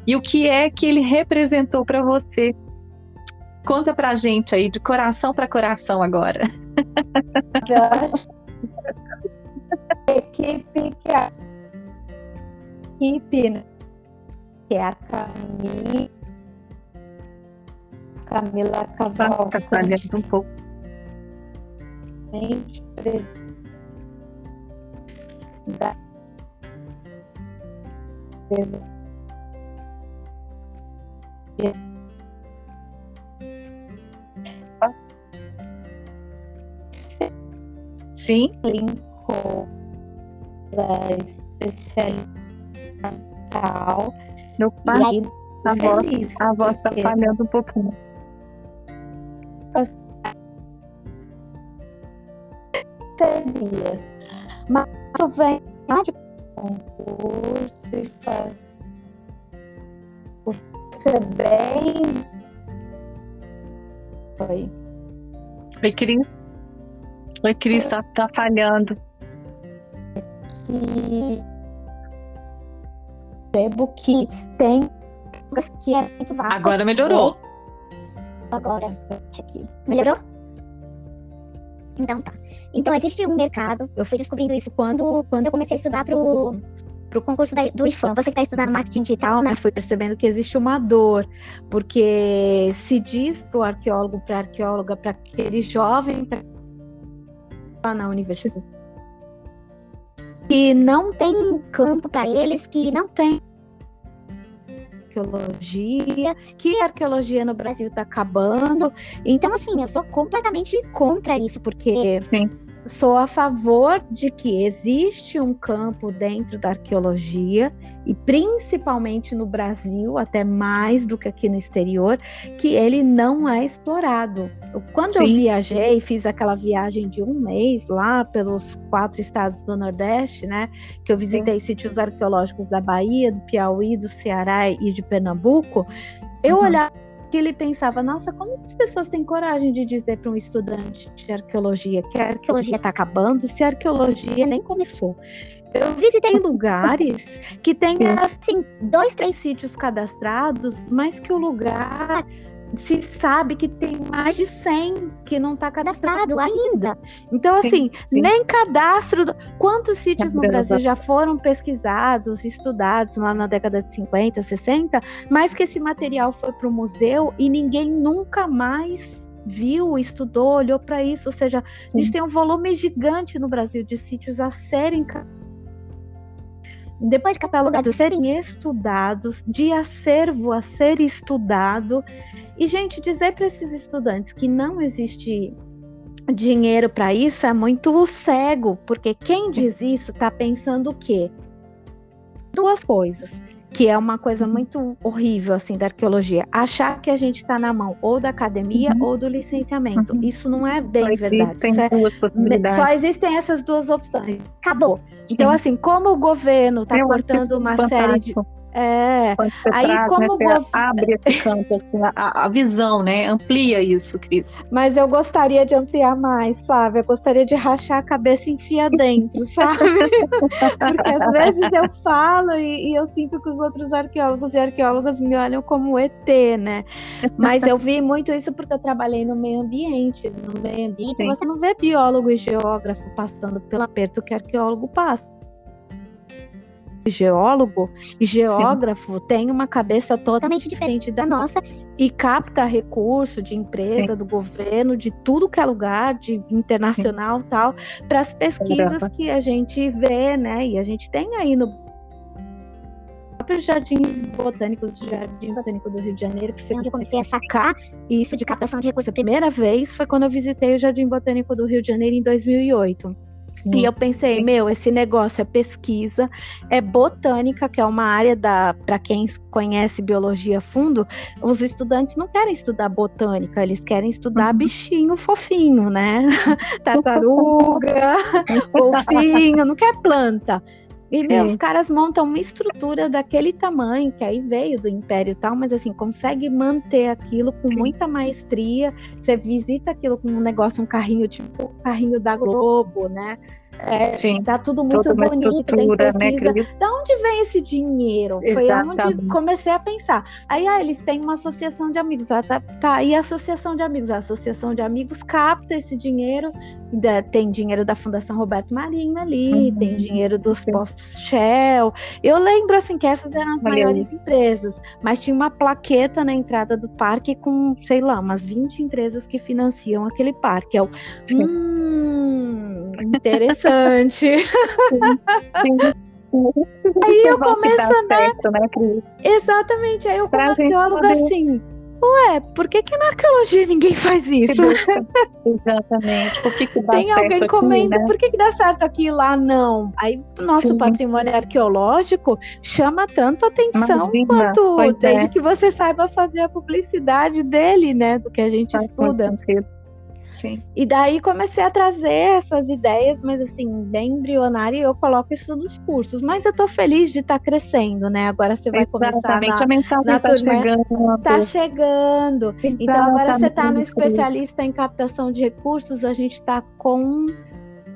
e o que é que ele representou para você. Conta para a gente aí, de coração para coração agora. equipe que a equipe, né? que é a Camila. Camila Cavalcante. um pouco. Da Sim. Linkou da especialidade meu pai, aí, a, voz, a voz tá falhando um pouquinho. Terias. Mas tu vem de concurso e faz você bem. Oi. Oi, Cris. Oi, Cris, tá, tá falhando. E percebo que tem que é muito vasto. Agora melhorou. Agora, aqui. Melhorou? Então tá. Então existe um mercado. Eu fui descobrindo isso quando, quando eu comecei a estudar pro, pro concurso da, do IFAM. Você que está estudando marketing digital, né? Fui percebendo que existe uma dor, porque se diz pro arqueólogo, para arqueóloga, para aquele jovem pra... na universidade que não tem campo para eles, que não tem arqueologia, que a arqueologia no Brasil está acabando. Então, assim, eu sou completamente contra isso, porque Sim sou a favor de que existe um campo dentro da arqueologia e principalmente no Brasil, até mais do que aqui no exterior, que ele não é explorado. Quando Sim. eu viajei, fiz aquela viagem de um mês lá pelos quatro estados do Nordeste, né? Que eu visitei Sim. sítios arqueológicos da Bahia, do Piauí, do Ceará e de Pernambuco. Eu uhum. olhava que ele pensava, nossa, como as pessoas têm coragem de dizer para um estudante de arqueologia que a arqueologia está acabando se a arqueologia nem começou? Eu visitei lugares que tem assim dois, três sítios cadastrados, mas que o lugar se sabe que tem mais de 100 que não está cadastrado ainda. Então, sim, assim, sim. nem cadastro. Quantos sítios no Brasil já foram pesquisados, estudados lá na década de 50, 60, mas que esse material foi para o museu e ninguém nunca mais viu, estudou, olhou para isso. Ou seja, sim. a gente tem um volume gigante no Brasil de sítios a serem depois de catalogados, serem estudados, de acervo a ser estudado, e, gente, dizer para esses estudantes que não existe dinheiro para isso é muito cego, porque quem diz isso está pensando o quê? Duas coisas, que é uma coisa muito horrível assim da arqueologia, achar que a gente está na mão ou da academia uhum. ou do licenciamento. Uhum. Isso não é bem só verdade. É, só existem essas duas opções. Acabou. Sim. Então, assim, como o governo está cortando uma fantástico. série de é. Aí traz, como né, abre esse campo, assim, a, a, visão, né? Amplia isso, Cris. Mas eu gostaria de ampliar mais, Flávia. Eu gostaria de rachar a cabeça e enfiar dentro, (laughs) sabe? Porque às vezes eu falo e, e, eu sinto que os outros arqueólogos e arqueólogas me olham como ET, né? Mas eu vi muito isso porque eu trabalhei no meio ambiente. No meio ambiente, Sim. você não vê biólogo e geógrafo passando pelo aperto que arqueólogo passa geólogo e geógrafo Sim. tem uma cabeça totalmente diferente da nossa e capta recurso de empresa, Sim. do governo, de tudo que é lugar, de internacional Sim. tal, para as pesquisas que a gente vê, né? E a gente tem aí no próprios jardins botânicos, o Jardim Botânico do Rio de Janeiro, que foi onde eu comecei a sacar isso de captação de recursos. A primeira vez foi quando eu visitei o Jardim Botânico do Rio de Janeiro em 2008. Sim. E eu pensei, meu, esse negócio é pesquisa, é botânica, que é uma área da, para quem conhece biologia fundo, os estudantes não querem estudar botânica, eles querem estudar uhum. bichinho fofinho, né? (laughs) Tartaruga, (laughs) fofinho, não quer planta. E, meu, os caras montam uma estrutura daquele tamanho, que aí veio do Império e tal, mas assim, consegue manter aquilo com Sim. muita maestria. Você visita aquilo com um negócio, um carrinho, tipo o carrinho da Globo, né? É, Sim. Tá tudo muito Toda bonito, tem né, Cris? Da onde vem esse dinheiro? Exatamente. Foi onde comecei a pensar. Aí ah, eles têm uma associação de amigos. Ah, tá, tá, e a associação de amigos? A associação de amigos capta esse dinheiro. Da, tem dinheiro da Fundação Roberto Marinho ali, uhum. tem dinheiro dos postos Shell. Eu lembro assim que essas eram as maiores empresas, mas tinha uma plaqueta na entrada do parque com, sei lá, umas 20 empresas que financiam aquele parque. É o, hum, interessante. Sim. (laughs) Sim. Aí eu começo a né? Certo, né, Exatamente, aí eu começo a assim Ué, por que que na arqueologia ninguém faz isso? Exatamente. Por que, que dá Tem alguém comendo, né? por que, que dá certo aqui e lá não? Aí o nosso Sim. patrimônio arqueológico chama tanto atenção Imagina, quanto desde é. que você saiba fazer a publicidade dele, né? Do que a gente faz estuda. Sim. E daí comecei a trazer essas ideias, mas assim, bem embrionária, e eu coloco isso nos cursos. Mas eu tô feliz de estar tá crescendo, né? Agora você vai Exatamente, começar. Exatamente, a mensagem está chegando. Tá chegando. Exatamente. Então agora você tá no especialista em captação de recursos, a gente tá com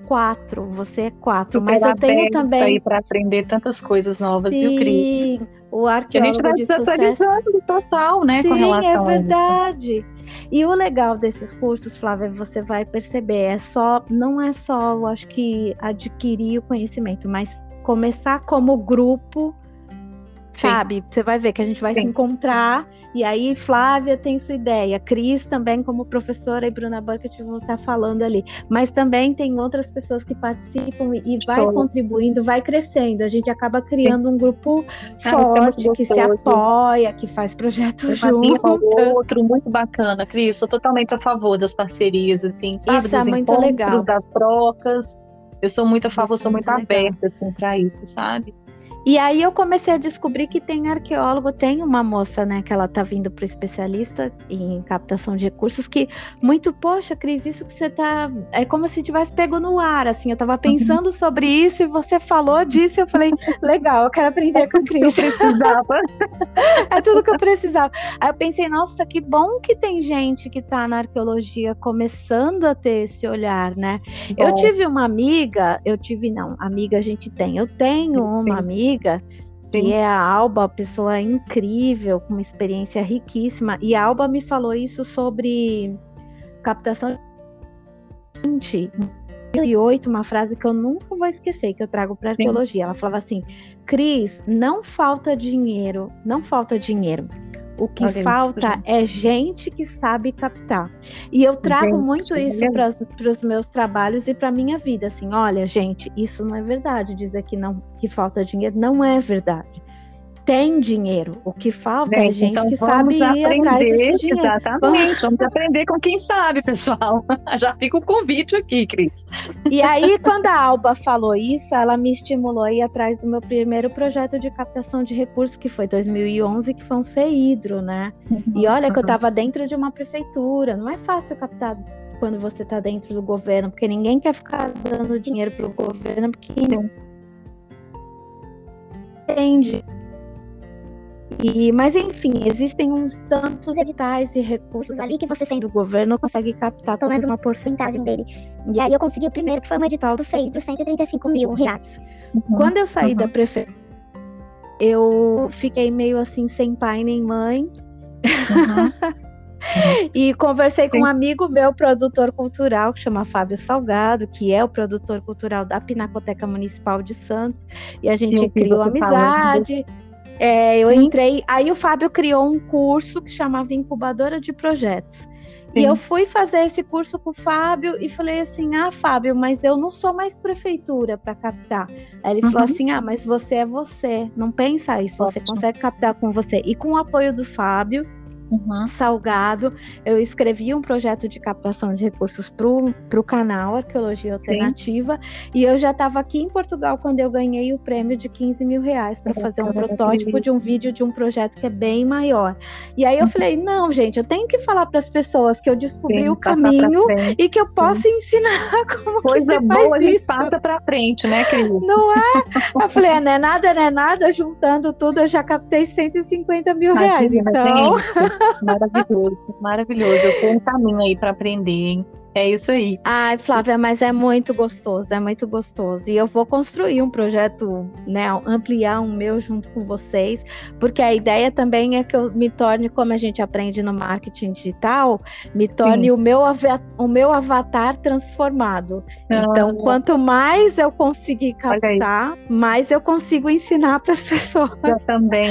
quatro, você é quatro, Super mas eu tenho também para aprender tantas coisas novas, Sim, viu, Cris? O arqueólogo a gente vai desatualizando total, né, Sim, com relação é verdade. E o legal desses cursos, Flávia, você vai perceber, é só, não é só, eu acho que adquirir o conhecimento, mas começar como grupo Sim. sabe? Você vai ver que a gente vai Sim. se encontrar e aí Flávia tem sua ideia, Cris também como professora e Bruna Bucket vão estar falando ali, mas também tem outras pessoas que participam e vai Show. contribuindo, vai crescendo. A gente acaba criando Sim. um grupo ah, forte que se apoia, que faz projetos junto. outro muito bacana, Cris. Sou totalmente a favor das parcerias, assim, sabe? Isso é dos é muito legal. das trocas. Eu sou muito a favor, isso sou muito, muito aberta assim, para isso, sabe? E aí eu comecei a descobrir que tem arqueólogo, tem uma moça, né, que ela tá vindo para o especialista em captação de recursos que muito, poxa, Cris, isso que você tá é como se tivesse pego no ar, assim, eu tava uhum. pensando uhum. sobre isso e você falou disso, eu falei, legal, eu quero aprender com a Cris. precisava. (laughs) é tudo que eu precisava. Aí eu pensei, nossa, que bom que tem gente que tá na arqueologia começando a ter esse olhar, né? Bom. Eu tive uma amiga, eu tive não, amiga a gente tem. Eu tenho uma amiga amiga, Sim. que é a Alba, pessoa incrível, com uma experiência riquíssima. E a Alba me falou isso sobre captação de 2008, uma frase que eu nunca vou esquecer, que eu trago para arqueologia. Ela falava assim: Cris, não falta dinheiro, não falta dinheiro. O que Olha falta isso, é gente que sabe captar. E eu trago gente, muito isso para os meus trabalhos e para minha vida. Assim, olha, gente, isso não é verdade. Dizer que não que falta dinheiro não é verdade tem dinheiro. O que falta gente, é gente então que sabe dinheiro. Exatamente. Vamos aprender com quem sabe, pessoal. (laughs) Já fica o convite aqui, Cris. E aí, quando a Alba falou isso, ela me estimulou a ir atrás do meu primeiro projeto de captação de recursos, que foi 2011, que foi um FEIDRO, né? Uhum, e olha uhum. que eu estava dentro de uma prefeitura. Não é fácil captar quando você está dentro do governo, porque ninguém quer ficar dando dinheiro para o governo, porque Sim. entende e, mas enfim, existem uns tantos editais e recursos ali que você sendo o governo consegue captar pelo menos uma porcentagem dele. E aí eu consegui o primeiro, que foi um edital do FEI, dos 135 mil reais. Uhum. Quando eu saí uhum. da prefeitura, eu fiquei meio assim, sem pai nem mãe. Uhum. (laughs) e conversei Sim. com um amigo meu, produtor cultural, que chama Fábio Salgado, que é o produtor cultural da Pinacoteca Municipal de Santos, e a gente criou amizade. Falando. É, eu Sim. entrei. Aí o Fábio criou um curso que chamava Incubadora de Projetos. Sim. E eu fui fazer esse curso com o Fábio e falei assim: ah, Fábio, mas eu não sou mais prefeitura para captar. Aí ele uhum. falou assim: ah, mas você é você, não pensa isso, você Ótimo. consegue captar com você. E com o apoio do Fábio, uhum. Salgado, eu escrevi um projeto de captação de recursos para o canal Arqueologia Alternativa Sim. e eu já estava aqui em Portugal quando eu ganhei o prêmio de 15 mil reais para fazer um protótipo de um vídeo de um projeto que é bem maior. E aí eu uhum. falei, não, gente, eu tenho que falar para as pessoas que eu descobri Sim, o caminho e que eu posso Sim. ensinar (laughs) como Coisa que boa a gente passa para frente, né, querida? Não é? (laughs) Eu falei, é, não é nada, não é nada, juntando tudo eu já captei 150 mil Imagina, reais. Então, Maravilhoso, maravilhoso. Eu tenho um caminho aí para aprender, hein? É isso aí. Ai, Flávia, mas é muito gostoso, é muito gostoso. E eu vou construir um projeto, né, ampliar um meu junto com vocês, porque a ideia também é que eu me torne, como a gente aprende no marketing digital, me torne o meu, o meu avatar transformado. Ah, então, quanto mais eu conseguir captar, mais eu consigo ensinar para as (laughs) pessoas. Eu também.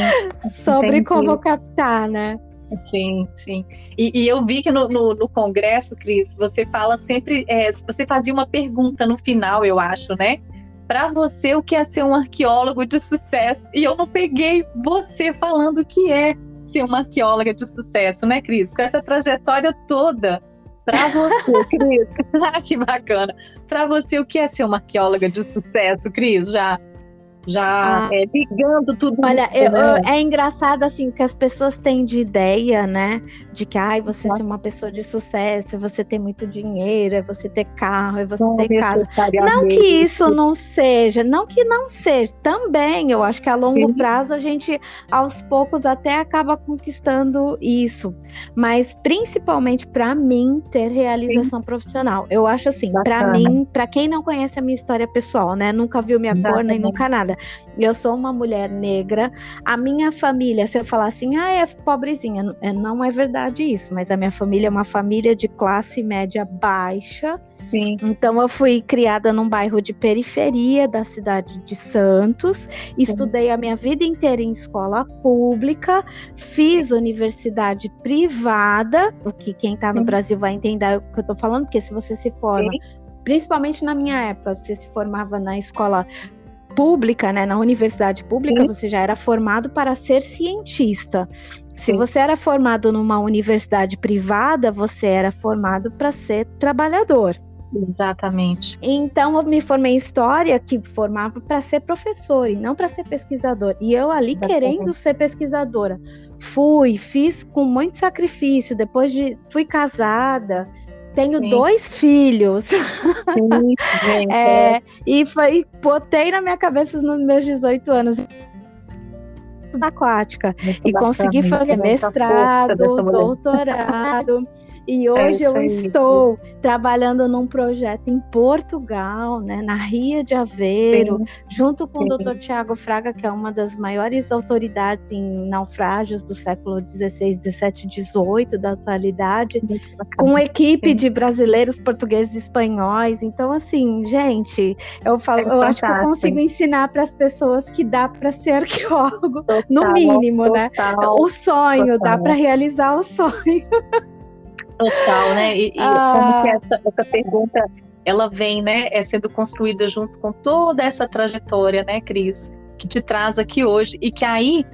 sobre Entendi. como captar, né? Sim, sim. E, e, eu vi que no, no, no, congresso, Cris, você fala sempre, é, você fazia uma pergunta no final, eu acho, né? Para você, o que é ser um arqueólogo de sucesso? E eu não peguei você falando o que é ser uma arqueóloga de sucesso, né, Cris? Com essa trajetória toda. Para você, (laughs) Cris. (laughs) que bacana. Para você, o que é ser uma arqueóloga de sucesso, Cris? Já já ah, é, ligando tudo olha, isso. Eu, né? é engraçado assim que as pessoas têm de ideia, né? De que ai, você ser uma pessoa de sucesso, você ter muito dinheiro, é você ter carro, é você não ter casa. Não que isso não seja, não que não seja. Também, eu acho que a longo Sim. prazo a gente aos poucos até acaba conquistando isso. Mas principalmente para mim ter realização Sim. profissional. Eu acho assim, para mim, para quem não conhece a minha história pessoal, né? Nunca viu minha cor nem nunca nada. Eu sou uma mulher negra. A minha família, se eu falar assim, ah, é pobrezinha, é, não é verdade isso, mas a minha família é uma família de classe média baixa. Sim. Então eu fui criada num bairro de periferia da cidade de Santos, Sim. estudei a minha vida inteira em escola pública, fiz universidade privada, o que quem está no Sim. Brasil vai entender o que eu estou falando, porque se você se forma principalmente na minha época, você se formava na escola pública, né, na universidade pública, Sim. você já era formado para ser cientista. Sim. Se você era formado numa universidade privada, você era formado para ser trabalhador. Exatamente. Então eu me formei em história, que formava para ser professor e não para ser pesquisador. E eu ali Exatamente. querendo ser pesquisadora. Fui, fiz com muito sacrifício, depois de fui casada, tenho Sim. dois filhos. Sim, (laughs) é, é, e foi, botei na minha cabeça nos meus 18 anos aquática muito e bacana, consegui fazer mestrado, doutorado. (laughs) E é hoje é eu estou trabalhando num projeto em Portugal, né, na Ria de Aveiro, Sim. junto com Sim. o Dr. Tiago Fraga, que é uma das maiores autoridades em naufrágios do século XVI, XVII, XVIII da atualidade, com equipe Sim. de brasileiros, portugueses e espanhóis. Então, assim, gente, eu falo, é eu acho que eu consigo ensinar para as pessoas que dá para ser (laughs) arqueólogo, total, no mínimo, né? total, né? O sonho, total. dá para realizar o sonho. (laughs) Total, né? E, e ah. como que essa, essa pergunta ela vem, né, é sendo construída junto com toda essa trajetória, né, Cris, que te traz aqui hoje e que aí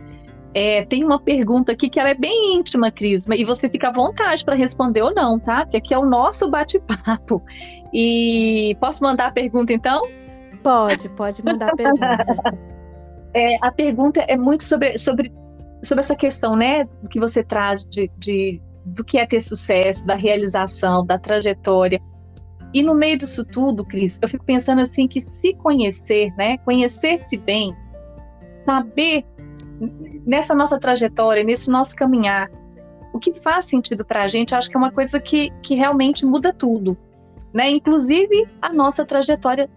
é, tem uma pergunta aqui que ela é bem íntima, Cris, e você fica à vontade para responder ou não, tá? Porque aqui é o nosso bate-papo. E posso mandar a pergunta então? Pode, pode mandar a pergunta. (laughs) é, a pergunta é muito sobre, sobre, sobre essa questão, né, que você traz de, de do que é ter sucesso, da realização, da trajetória. E no meio disso tudo, Cris, eu fico pensando assim que se conhecer, né, conhecer-se bem, saber nessa nossa trajetória, nesse nosso caminhar, o que faz sentido para a gente, acho que é uma coisa que, que realmente muda tudo, né? Inclusive a nossa trajetória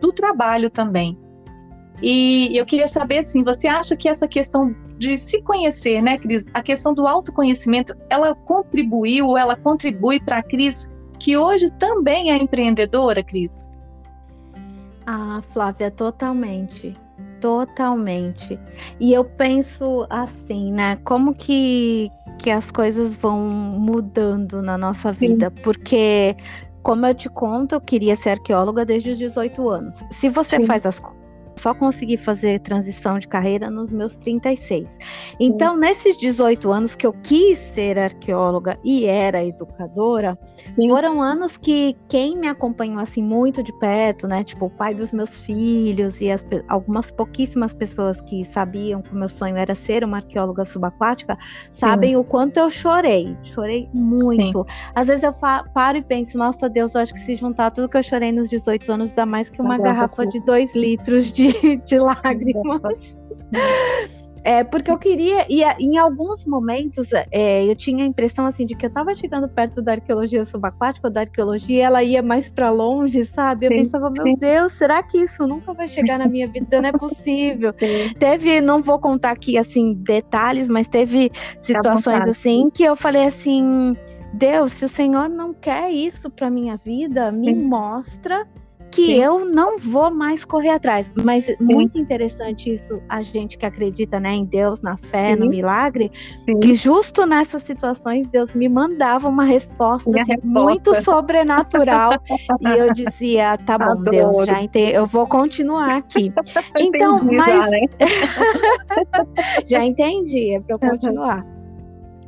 do trabalho também. E eu queria saber, assim, você acha que essa questão de se conhecer, né, Cris, a questão do autoconhecimento, ela contribuiu, ela contribui para a Cris, que hoje também é empreendedora, Cris? Ah, Flávia, totalmente. Totalmente. E eu penso assim, né? Como que que as coisas vão mudando na nossa Sim. vida, porque como eu te conto, eu queria ser arqueóloga desde os 18 anos. Se você Sim. faz as só consegui fazer transição de carreira nos meus 36. Então, Sim. nesses 18 anos que eu quis ser arqueóloga e era educadora, Sim. foram anos que quem me acompanhou assim muito de perto, né, tipo o pai dos meus filhos e as, algumas pouquíssimas pessoas que sabiam que o meu sonho era ser uma arqueóloga subaquática, sabem Sim. o quanto eu chorei. Chorei muito. Às vezes eu paro e penso, nossa Deus, eu acho que se juntar tudo que eu chorei nos 18 anos dá mais que uma garrafa de 2 litros de de, lágrimas. É, porque eu queria, e em alguns momentos é, eu tinha a impressão assim de que eu estava chegando perto da arqueologia subaquática, da arqueologia, ela ia mais para longe, sabe? Eu sim, pensava, meu sim. Deus, será que isso nunca vai chegar na minha vida? Não é possível. (laughs) Sim. Teve, não vou contar aqui assim detalhes, mas teve situações assim que eu falei assim, Deus, se o Senhor não quer isso para minha vida, me mostra que Sim. eu não vou mais correr atrás. Mas Sim. muito interessante isso, a gente que acredita né, em Deus, na fé, Sim. no milagre, que justo nessas situações Deus me mandava uma resposta, assim, resposta. muito sobrenatural. (laughs) e eu dizia, tá bom, Adoro. Deus, já entendi, eu vou continuar aqui. (laughs) então, mas... já, né? (laughs) já entendi, é para eu continuar.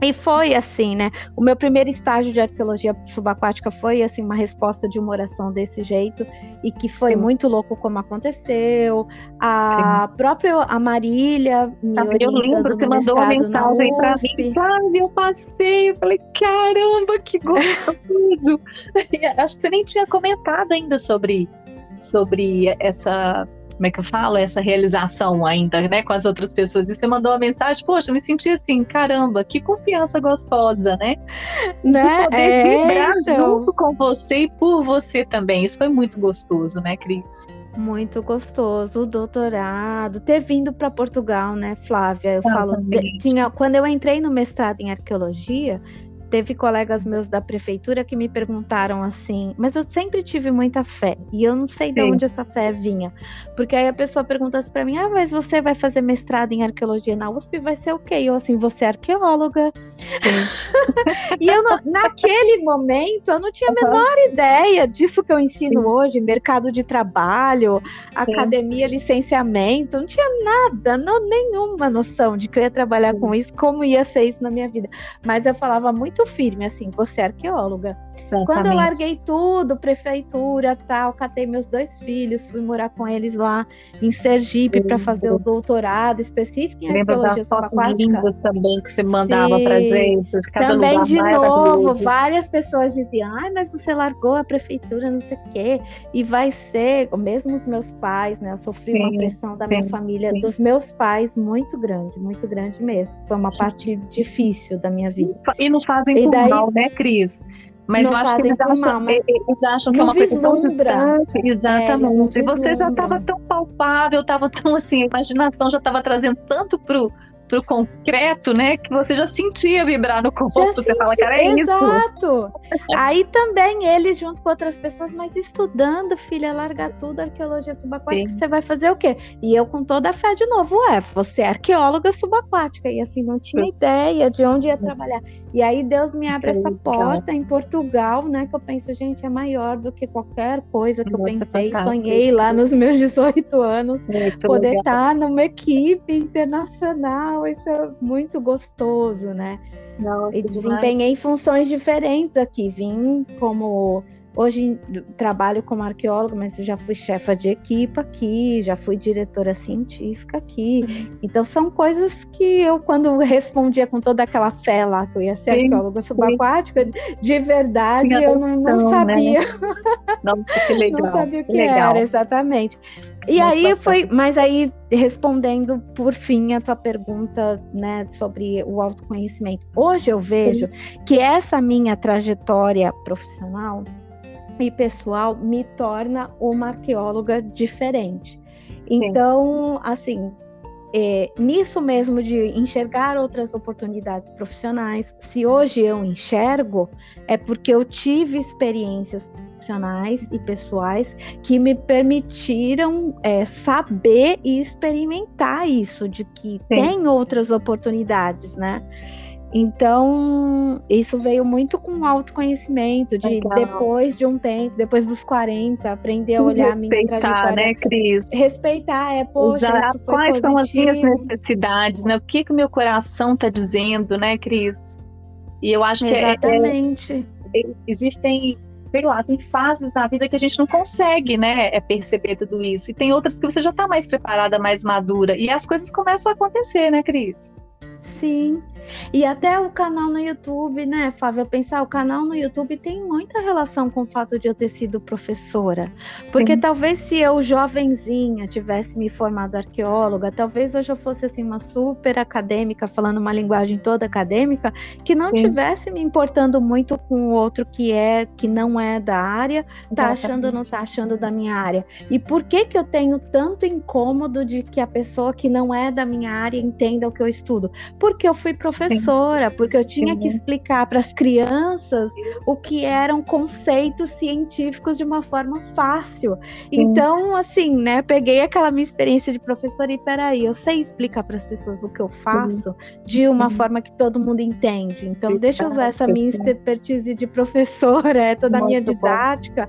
E foi assim, né? O meu primeiro estágio de arqueologia subaquática foi assim uma resposta de uma oração desse jeito e que foi Sim. muito louco como aconteceu. A Sim. própria a Marília me ah, Eu lembro que mandou uma mensagem para mim, sabe? Eu passei, eu falei, caramba, que gostoso! (laughs) Acho que você nem tinha comentado ainda sobre sobre essa como é que eu falo, essa realização ainda, né, com as outras pessoas. E você mandou uma mensagem, poxa, eu me senti assim, caramba, que confiança gostosa, né? Né? De poder é, vibrar então... junto com você e por você também. Isso foi muito gostoso, né, Cris? Muito gostoso, o doutorado, ter vindo para Portugal, né, Flávia? Eu falo, tinha, quando eu entrei no mestrado em arqueologia, teve colegas meus da prefeitura que me perguntaram assim, mas eu sempre tive muita fé e eu não sei Sim. de onde essa fé vinha, porque aí a pessoa pergunta assim para mim, ah, mas você vai fazer mestrado em arqueologia na USP, vai ser o quê? Eu assim, você é arqueóloga. (laughs) e eu não, naquele momento eu não tinha a menor ideia disso que eu ensino Sim. hoje, mercado de trabalho, academia, licenciamento, não tinha nada, não nenhuma noção de que eu ia trabalhar com isso, como ia ser isso na minha vida. Mas eu falava muito muito firme, assim, você é arqueóloga. Exatamente. Quando eu larguei tudo, prefeitura, tal, catei meus dois filhos, fui morar com eles lá em Sergipe para fazer o doutorado específico em Lembra das fotos lindas também que você mandava para gente? Também de novo, várias pessoas diziam, ai, mas você largou a prefeitura, não sei o quê, e vai ser, mesmo os meus pais, né? Eu sofri sim, uma pressão da sim, minha família, sim. dos meus pais, muito grande, muito grande mesmo. Foi uma parte difícil da minha vida. E não fazem e por daí, mal, né, Cris? Mas eu acho que eles acham, mal, eles acham que é uma coisa tão distante. É, Exatamente. É, e você já estava tão palpável, estava tão assim, a imaginação já estava trazendo tanto pro pro concreto, né? Que você já sentia vibrar no corpo. Já você senti, fala, cara, é exato. isso. Exato. Aí também ele, junto com outras pessoas, mas estudando, filha, largar tudo, arqueologia subaquática, Sim. você vai fazer o quê? E eu com toda a fé de novo, é, você é arqueóloga subaquática. E assim, não tinha Sim. ideia de onde ia trabalhar. E aí Deus me abre essa porta em Portugal, né? Que eu penso, gente, é maior do que qualquer coisa que Nossa, eu pensei, sonhei lá nos meus (laughs) 18 anos, muito poder estar numa equipe internacional isso é muito gostoso, né? Nossa, e desempenhei demais. funções diferentes aqui. Vim como Hoje trabalho como arqueóloga, mas eu já fui chefa de equipe aqui, já fui diretora científica aqui. Uhum. Então são coisas que eu, quando respondia com toda aquela fé lá que eu ia ser sim, arqueóloga subaquática, de verdade eu não, não né? sabia. Né? (laughs) Nossa, que legal. não sabia o que, que era, exatamente. E Nossa, aí foi, mas aí respondendo por fim a tua pergunta, né, sobre o autoconhecimento. Hoje eu vejo sim. que essa minha trajetória profissional e pessoal me torna uma arqueóloga diferente. Então, Sim. assim, é, nisso mesmo de enxergar outras oportunidades profissionais, se hoje eu enxergo, é porque eu tive experiências profissionais e pessoais que me permitiram é, saber e experimentar isso, de que Sim. tem outras oportunidades, né? Então, isso veio muito com autoconhecimento, de Legal. depois de um tempo, depois dos 40, aprender Sim, a olhar a minha trajetória. né, Cris? Respeitar, é, poxa, Quais positivo. são as minhas necessidades, né? O que que o meu coração está dizendo, né, Cris? E eu acho Exatamente. que é, é, existem sei lá, tem fases na vida que a gente não consegue, né, é perceber tudo isso. E tem outras que você já está mais preparada, mais madura. E as coisas começam a acontecer, né, Cris? Sim. E até o canal no YouTube, né, Fábio? Pensar, o canal no YouTube tem muita relação com o fato de eu ter sido professora. Porque Sim. talvez se eu, jovenzinha, tivesse me formado arqueóloga, talvez hoje eu fosse assim, uma super acadêmica, falando uma linguagem toda acadêmica, que não Sim. tivesse me importando muito com o outro que é, que não é da área, tá achando ou não tá achando da minha área. E por que que eu tenho tanto incômodo de que a pessoa que não é da minha área entenda o que eu estudo? Porque eu fui professora professora, porque eu tinha que explicar para as crianças o que eram conceitos científicos de uma forma fácil. Sim. Então, assim, né, peguei aquela minha experiência de professora e peraí, eu sei explicar para as pessoas o que eu faço Sim. de uma Sim. forma que todo mundo entende. Então, deixa eu usar essa minha expertise de professora, é toda a minha didática,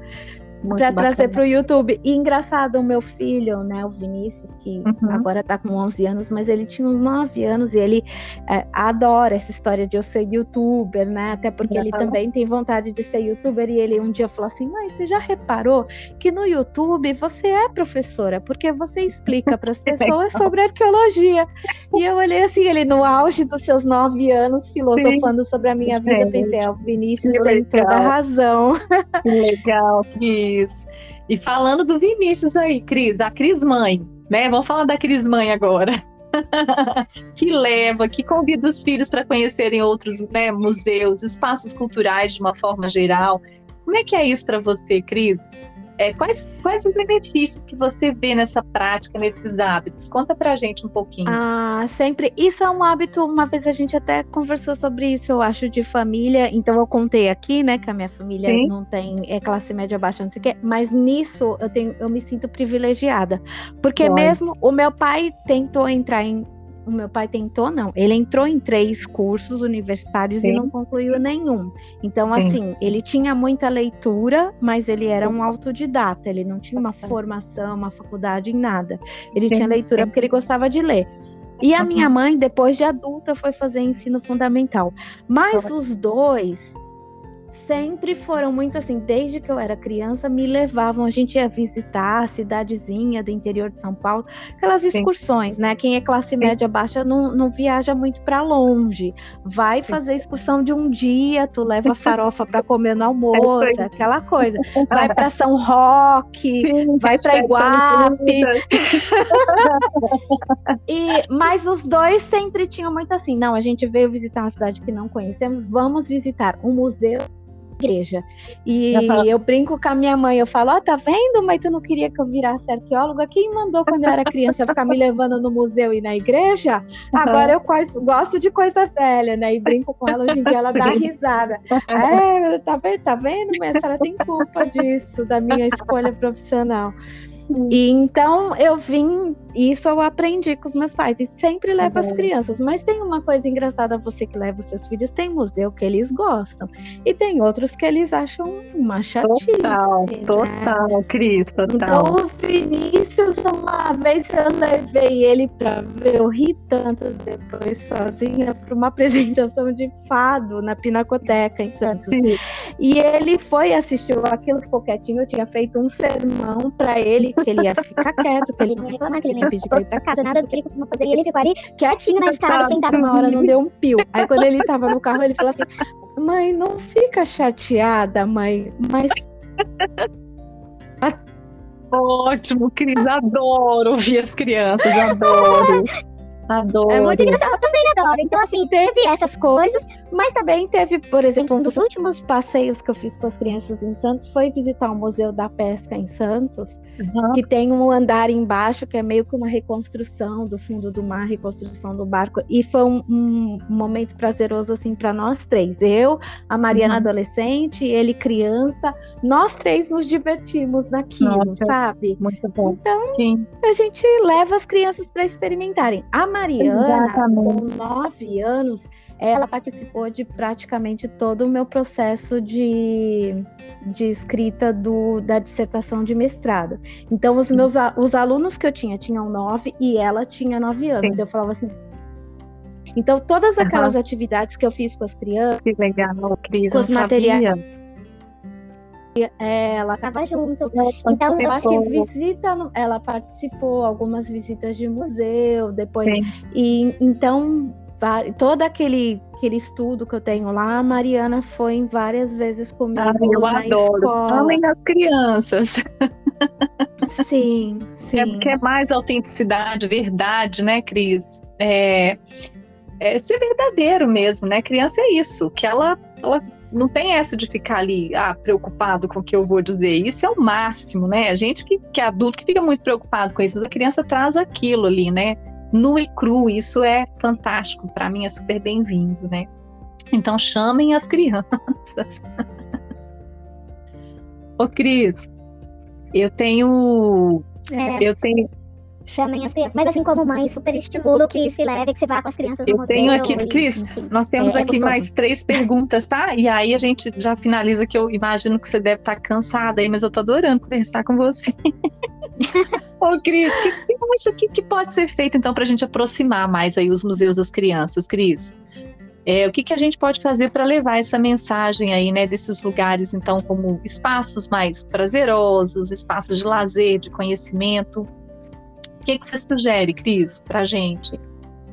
para trazer para o YouTube. E engraçado, o meu filho, né, o Vinícius, que uhum. agora está com 11 anos, mas ele tinha uns 9 anos e ele é, adora essa história de eu ser youtuber, né? Até porque ele também tem vontade de ser youtuber. E ele um dia falou assim: Mãe, você já reparou que no YouTube você é professora? Porque você explica para as (laughs) pessoas sobre arqueologia. E eu olhei assim, ele no auge dos seus 9 anos, filosofando Sim. sobre a minha Gente, vida. Pensei: é, o Vinícius tem toda a razão. Que legal, que E falando do Vinícius aí, Cris, a Cris mãe, né? Vamos falar da Cris mãe agora. (laughs) que leva, que convida os filhos para conhecerem outros né, museus, espaços culturais de uma forma geral. Como é que é isso para você, Cris? É, quais, quais os benefícios que você vê nessa prática, nesses hábitos? Conta pra gente um pouquinho. Ah, sempre. Isso é um hábito, uma vez a gente até conversou sobre isso, eu acho, de família. Então eu contei aqui, né, que a minha família Sim. não tem é classe média baixa, não sei o quê, mas nisso eu tenho, eu me sinto privilegiada. Porque mesmo o meu pai tentou entrar em o meu pai tentou, não. Ele entrou em três cursos universitários Sim. e não concluiu nenhum. Então, Sim. assim, ele tinha muita leitura, mas ele era um autodidata. Ele não tinha uma formação, uma faculdade em nada. Ele Sim. tinha leitura porque ele gostava de ler. E a minha mãe, depois de adulta, foi fazer ensino fundamental. Mas os dois sempre foram muito assim, desde que eu era criança, me levavam, a gente ia visitar a cidadezinha do interior de São Paulo, aquelas excursões, Sim. né? Quem é classe média baixa não, não viaja muito para longe. Vai Sim. fazer excursão de um dia, tu leva farofa para comer no (laughs) almoço, é aquela coisa. (laughs) Vai para São Roque, Sim, vai para Iguape. (laughs) e mas os dois sempre tinham muito assim, não, a gente veio visitar uma cidade que não conhecemos, vamos visitar um museu igreja. E eu brinco com a minha mãe, eu falo, ó, oh, tá vendo, mãe, tu não queria que eu virasse arqueóloga? Quem mandou quando eu era criança ficar me levando no museu e na igreja? Agora eu gosto de coisa velha, né? E brinco com ela, hoje em dia ela dá risada. É, tá vendo, tá vendo, mãe? A senhora tem culpa disso, da minha escolha profissional. E então eu vim, isso eu aprendi com os meus pais, e sempre levo uhum. as crianças. Mas tem uma coisa engraçada, você que leva os seus filhos, tem museu que eles gostam, e tem outros que eles acham uma chatice. Total, né? total, Cris, total. Então o Vinícius, uma vez eu levei ele para ver, eu ri tanto depois sozinha, para uma (laughs) apresentação de fado na Pinacoteca em Santos. Sim. E ele foi, assistiu aquilo, ficou quietinho, eu tinha feito um sermão para ele que ele ia ficar quieto, que ele não ia reclamar, que ele nem pedir pra ir pra casa, nada do que ele costuma fazer. E ele ficou ali quietinho na escada, sentado uma hora, não deu um pio. Aí quando ele tava no carro, ele falou assim: Mãe, não fica chateada, mãe, mas. Ótimo, Cris, adoro ouvir as crianças, adoro. Adoro. É muito engraçado, eu também adoro. Então, assim, teve essas coisas, mas também teve, por exemplo, um dos últimos passeios que eu fiz com as crianças em Santos foi visitar o Museu da Pesca em Santos. Uhum. que tem um andar embaixo que é meio que uma reconstrução do fundo do mar, reconstrução do barco. E foi um, um momento prazeroso assim para nós três. Eu, a Mariana uhum. adolescente, ele criança, nós três nos divertimos naquilo, Nossa, sabe? Muito bom. Então Sim. a gente leva as crianças para experimentarem. A Mariana, Exatamente. com nove anos, ela participou de praticamente todo o meu processo de, de escrita do, da dissertação de mestrado. Então, os meus os alunos que eu tinha tinham nove e ela tinha nove anos. Sim. Eu falava assim. Então, todas aquelas uhum. atividades que eu fiz com as crianças, que legal, Cris, com os materiais ela estava junto. Então, eu acho que visita, ela participou algumas visitas de museu, depois. Sim. E então todo aquele aquele estudo que eu tenho lá, a Mariana foi várias vezes comigo. Ah, eu adoro. Chamem as crianças. Sim, (laughs) sim. É porque é mais autenticidade, verdade, né, Cris? É, é ser verdadeiro mesmo, né? Criança é isso, que ela, ela não tem essa de ficar ali, ah, preocupado com o que eu vou dizer. Isso é o máximo, né? A gente que, que é adulto que fica muito preocupado com isso, mas a criança traz aquilo ali, né? Nu e cru, isso é fantástico, para mim é super bem-vindo, né? Então chamem as crianças. (laughs) Ô Cris, eu tenho é. eu tenho chamem as crianças. Mas assim como mãe, super estimulo que se leve, que você vá com as crianças Eu tenho aqui, e, Cris, enfim, nós temos é, aqui é mais três (laughs) perguntas, tá? E aí a gente já finaliza que eu imagino que você deve estar cansada aí, mas eu tô adorando conversar com você. (laughs) Ô, Cris, o que, que que, que pode ser feito então para a gente aproximar mais aí os museus das crianças, Cris? É, o que, que a gente pode fazer para levar essa mensagem aí, né, desses lugares, então, como espaços mais prazerosos, espaços de lazer, de conhecimento? O que, que você sugere, Cris, para gente?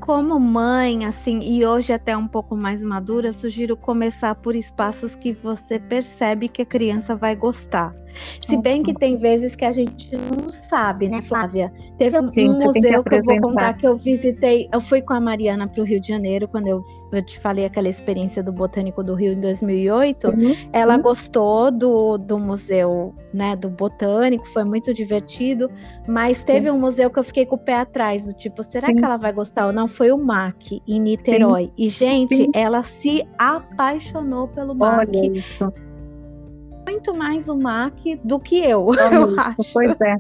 Como mãe, assim, e hoje até um pouco mais madura, sugiro começar por espaços que você percebe que a criança vai gostar. Se bem que tem vezes que a gente não sabe, né, Flávia? Teve um, Sim, museu que, que, eu vou contar que eu visitei. Eu fui com a Mariana para o Rio de Janeiro, quando eu, eu, te falei aquela experiência do Botânico do Rio em 2008. Sim, Ela sim. gostou do, do museu, né, do Botânico, foi muito divertido. Mas teve um museu que eu fiquei com o pé atrás, do tipo, será que ela vai gostar ou não? Foi o MAC, em Niterói. E, gente, ela se apaixonou pelo MAC. Olha isso muito mais o MAC do que eu, (laughs) eu acho. Pois é.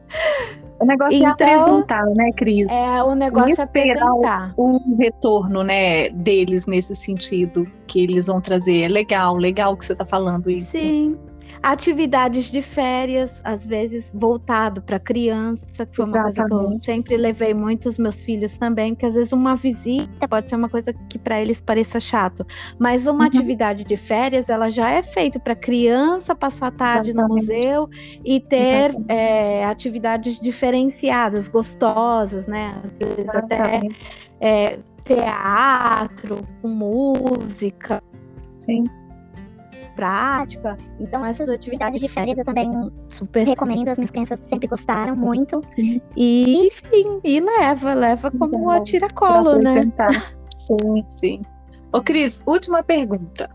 O negócio é então, é apresentar, né, Cris? É, o negócio é apresentar. O, o retorno, né, deles nesse sentido que eles vão trazer. É legal, legal que você está falando isso. Sim atividades de férias, às vezes voltado para criança, que foi uma coisa que eu sempre levei muito os meus filhos também, que às vezes uma visita pode ser uma coisa que para eles pareça chato, mas uma uhum. atividade de férias ela já é feita para criança passar a tarde Exatamente. no museu e ter é, atividades diferenciadas, gostosas, né? Às vezes Exatamente. até é, teatro, música. Sim prática. Então, essas atividades de férias eu também super recomendo. As minhas crianças sempre gostaram muito. Sim. E, enfim, e leva, leva como então, tiracolo, né? Sim, sim. Ô, Cris, última pergunta.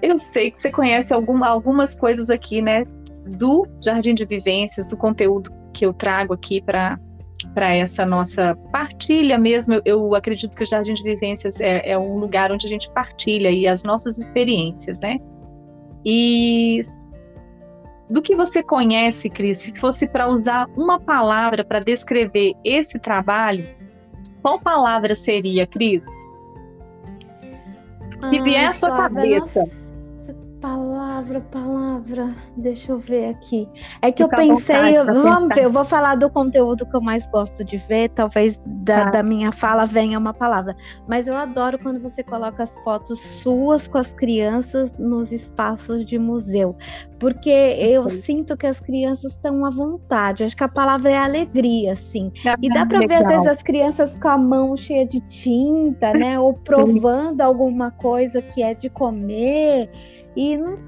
Eu sei que você conhece alguma, algumas coisas aqui, né? Do Jardim de Vivências, do conteúdo que eu trago aqui para para essa nossa partilha mesmo. Eu, eu, acredito que o Jardim de Vivências é, é, um lugar onde a gente partilha e as nossas experiências, né? E do que você conhece, Cris, se fosse para usar uma palavra para descrever esse trabalho, qual palavra seria, Cris? Que vier à sua cabeça. Palavra, palavra. Deixa eu ver aqui. É que Fica eu pensei, vamos ver, eu vou falar do conteúdo que eu mais gosto de ver, talvez da, tá. da, minha fala venha uma palavra. Mas eu adoro quando você coloca as fotos suas com as crianças nos espaços de museu. Porque eu sinto que as crianças estão à vontade. Eu acho que a palavra é alegria, assim. Ah, e dá para ver, às vezes, as crianças com a mão cheia de tinta, né? Ou provando alguma coisa que é de comer. E não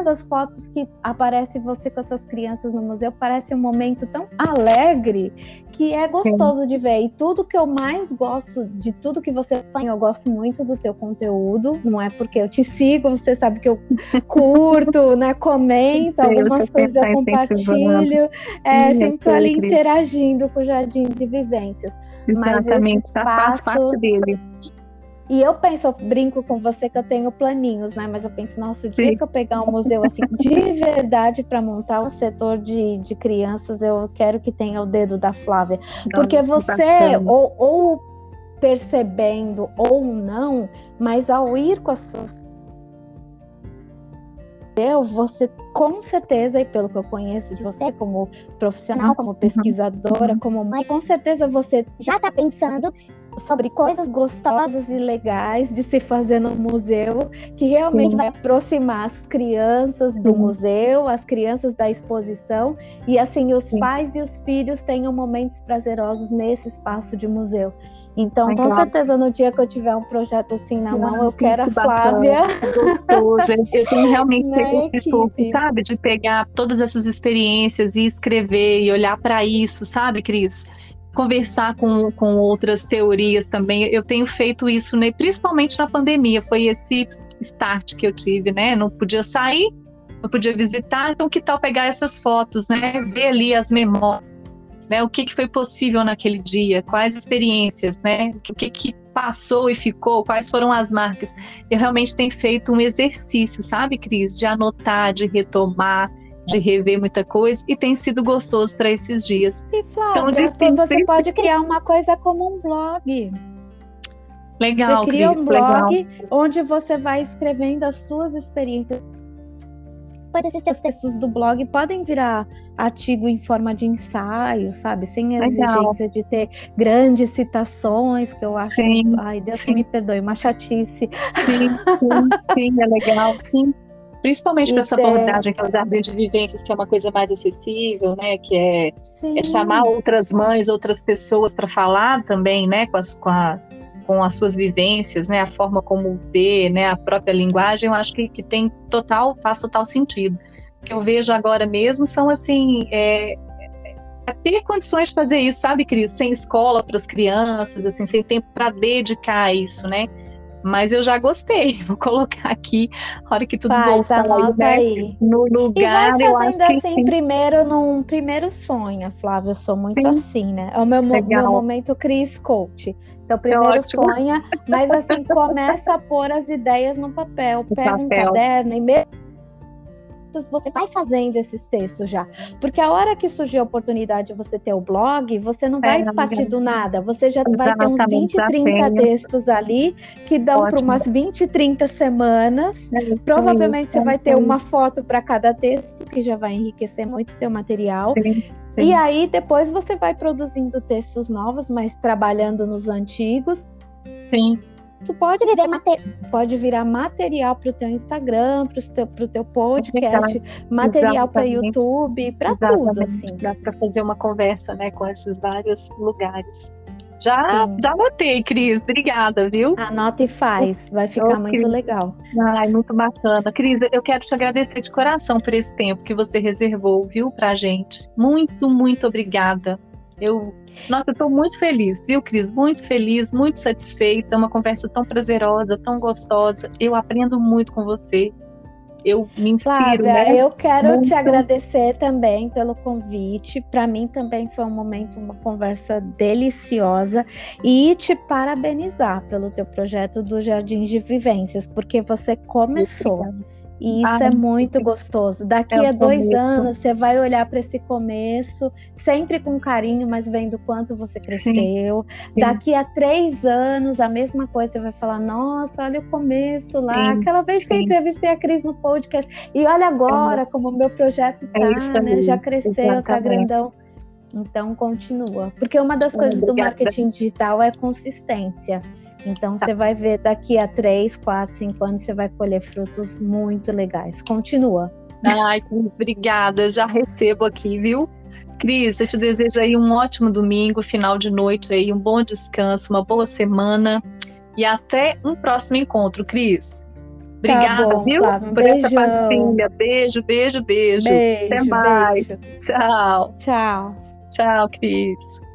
as fotos que aparece você com essas crianças no museu parece um momento tão alegre que é gostoso Sim. de ver. E tudo que eu mais gosto de tudo que você faz, eu gosto muito do teu conteúdo. Não é porque eu te sigo, você sabe que eu curto, (laughs) né? Comento algumas coisas eu compartilho. É, sempre tô ali interagindo com o Jardim de Vivências. Exatamente, já faz parte dele. E eu penso, eu brinco com você que eu tenho planinhos, né? Mas eu penso, nossa, o dia Sim. que eu pegar um museu assim de verdade para montar um setor de, de crianças, eu quero que tenha o dedo da Flávia. Porque você, ou, ou percebendo ou não, mas ao ir com as suas eu, você com certeza, e pelo que eu conheço de você como profissional, como pesquisadora, como mãe, com certeza você já está pensando sobre coisas gostosas e legais de se fazer no museu, que realmente Sim. vai aproximar as crianças do Sim. museu, as crianças da exposição, e assim os Sim. pais e os filhos tenham momentos prazerosos nesse espaço de museu. Então, Ai, com claro. certeza, no dia que eu tiver um projeto assim na mão, eu quero a Flávia. Gostoso. Eu tenho realmente feito esse esforço, sabe? De pegar todas essas experiências e escrever e olhar para isso, sabe, Cris? Conversar com, com outras teorias também. Eu tenho feito isso, né? principalmente na pandemia. Foi esse start que eu tive, né? Não podia sair, não podia visitar, então que tal pegar essas fotos, né? Ver ali as memórias né? O que, que foi possível naquele dia, quais experiências, né? O que, que passou e ficou, quais foram as marcas. Eu realmente tenho feito um exercício, sabe, Cris, de anotar, de retomar, de rever muita coisa e tem sido gostoso para esses dias. E Flávia, então, você pode criar uma coisa como um blog. Legal, você cria Cris, um blog legal. onde você vai escrevendo as suas experiências esses textos do blog podem virar artigo em forma de ensaio, sabe? Sem a exigência de ter grandes citações, que eu acho. Sim, ai, Deus sim. me perdoe, uma chatice. Sim, sim, sim, é legal, sim. Principalmente para essa abordagem que é o jardim de vivências, que é uma coisa mais acessível, né? Que é, é chamar outras mães, outras pessoas para falar também, né? Com, as, com a com as suas vivências, né, a forma como vê, né, a própria linguagem, eu acho que, que tem total, faz total sentido. O que eu vejo agora mesmo são, assim, é, é ter condições de fazer isso, sabe, Cris? Sem escola para as crianças, assim, sem tempo para dedicar a isso, né? Mas eu já gostei, (laughs) vou colocar aqui, a hora que tudo Faz, voltar aí, né, aí. no lugar, eu acho que assim, sim. primeiro num primeiro sonho, Flávia, eu sou muito sim. assim, né? É o meu, meu momento Cris Coach. Então, primeiro é sonha, mas assim, (laughs) começa a pôr as ideias no papel. Pega papel. um caderno e mesmo você vai fazendo esses textos já. Porque a hora que surgir a oportunidade de você ter o blog, você não vai é, partir do nada. Você já vai ter uns 20, 30 textos ali que dão para umas 20, 30 semanas. É, Provavelmente você vai ter uma foto para cada texto, que já vai enriquecer muito o teu material. Sim. Sim. E aí depois você vai produzindo textos novos, mas trabalhando nos antigos. Sim. Isso pode virar, pode virar material para o teu Instagram, para o teu, teu podcast, material para YouTube, para tudo. Assim. Dá para fazer uma conversa né, com esses vários lugares. Já, já anotei, Cris. Obrigada, viu? Anota e faz. Vai ficar muito legal. Ai, muito bacana. Cris, eu quero te agradecer de coração por esse tempo que você reservou, viu, pra gente. Muito, muito obrigada. Eu, nossa, eu tô muito feliz, viu, Cris? Muito feliz, muito satisfeita. Uma conversa tão prazerosa, tão gostosa. Eu aprendo muito com você eu me inspiro. Flávia, né? eu quero Muito. te agradecer também pelo convite. Para mim também foi um momento, uma conversa deliciosa e te parabenizar pelo teu projeto do Jardim de Vivências, porque você começou. E isso Ai, é muito gostoso. Daqui é a dois bonito. anos, você vai olhar para esse começo, sempre com carinho, mas vendo quanto você cresceu. Sim, sim. Daqui a três anos, a mesma coisa, você vai falar: Nossa, olha o começo lá. Sim, Aquela vez que eu entrevistei a Cris no podcast. E olha agora é. como o meu projeto tá, é né? Já cresceu, tá Exatamente. tá grandão. Então, continua. Porque uma das coisas do marketing digital é consistência. Então tá. você vai ver daqui a 3, 4, 5 anos, você vai colher frutos muito legais. Continua. Ai, obrigada. Já recebo aqui, viu? Cris, eu te desejo aí um ótimo domingo, final de noite aí, um bom descanso, uma boa semana e até um próximo encontro, Cris. Obrigada, tá bom, viu? Um por beijão. essa partilha. Beijo, beijo, beijo. beijo Até mais. Beijo. Tchau. Tchau. Tchau, Cris.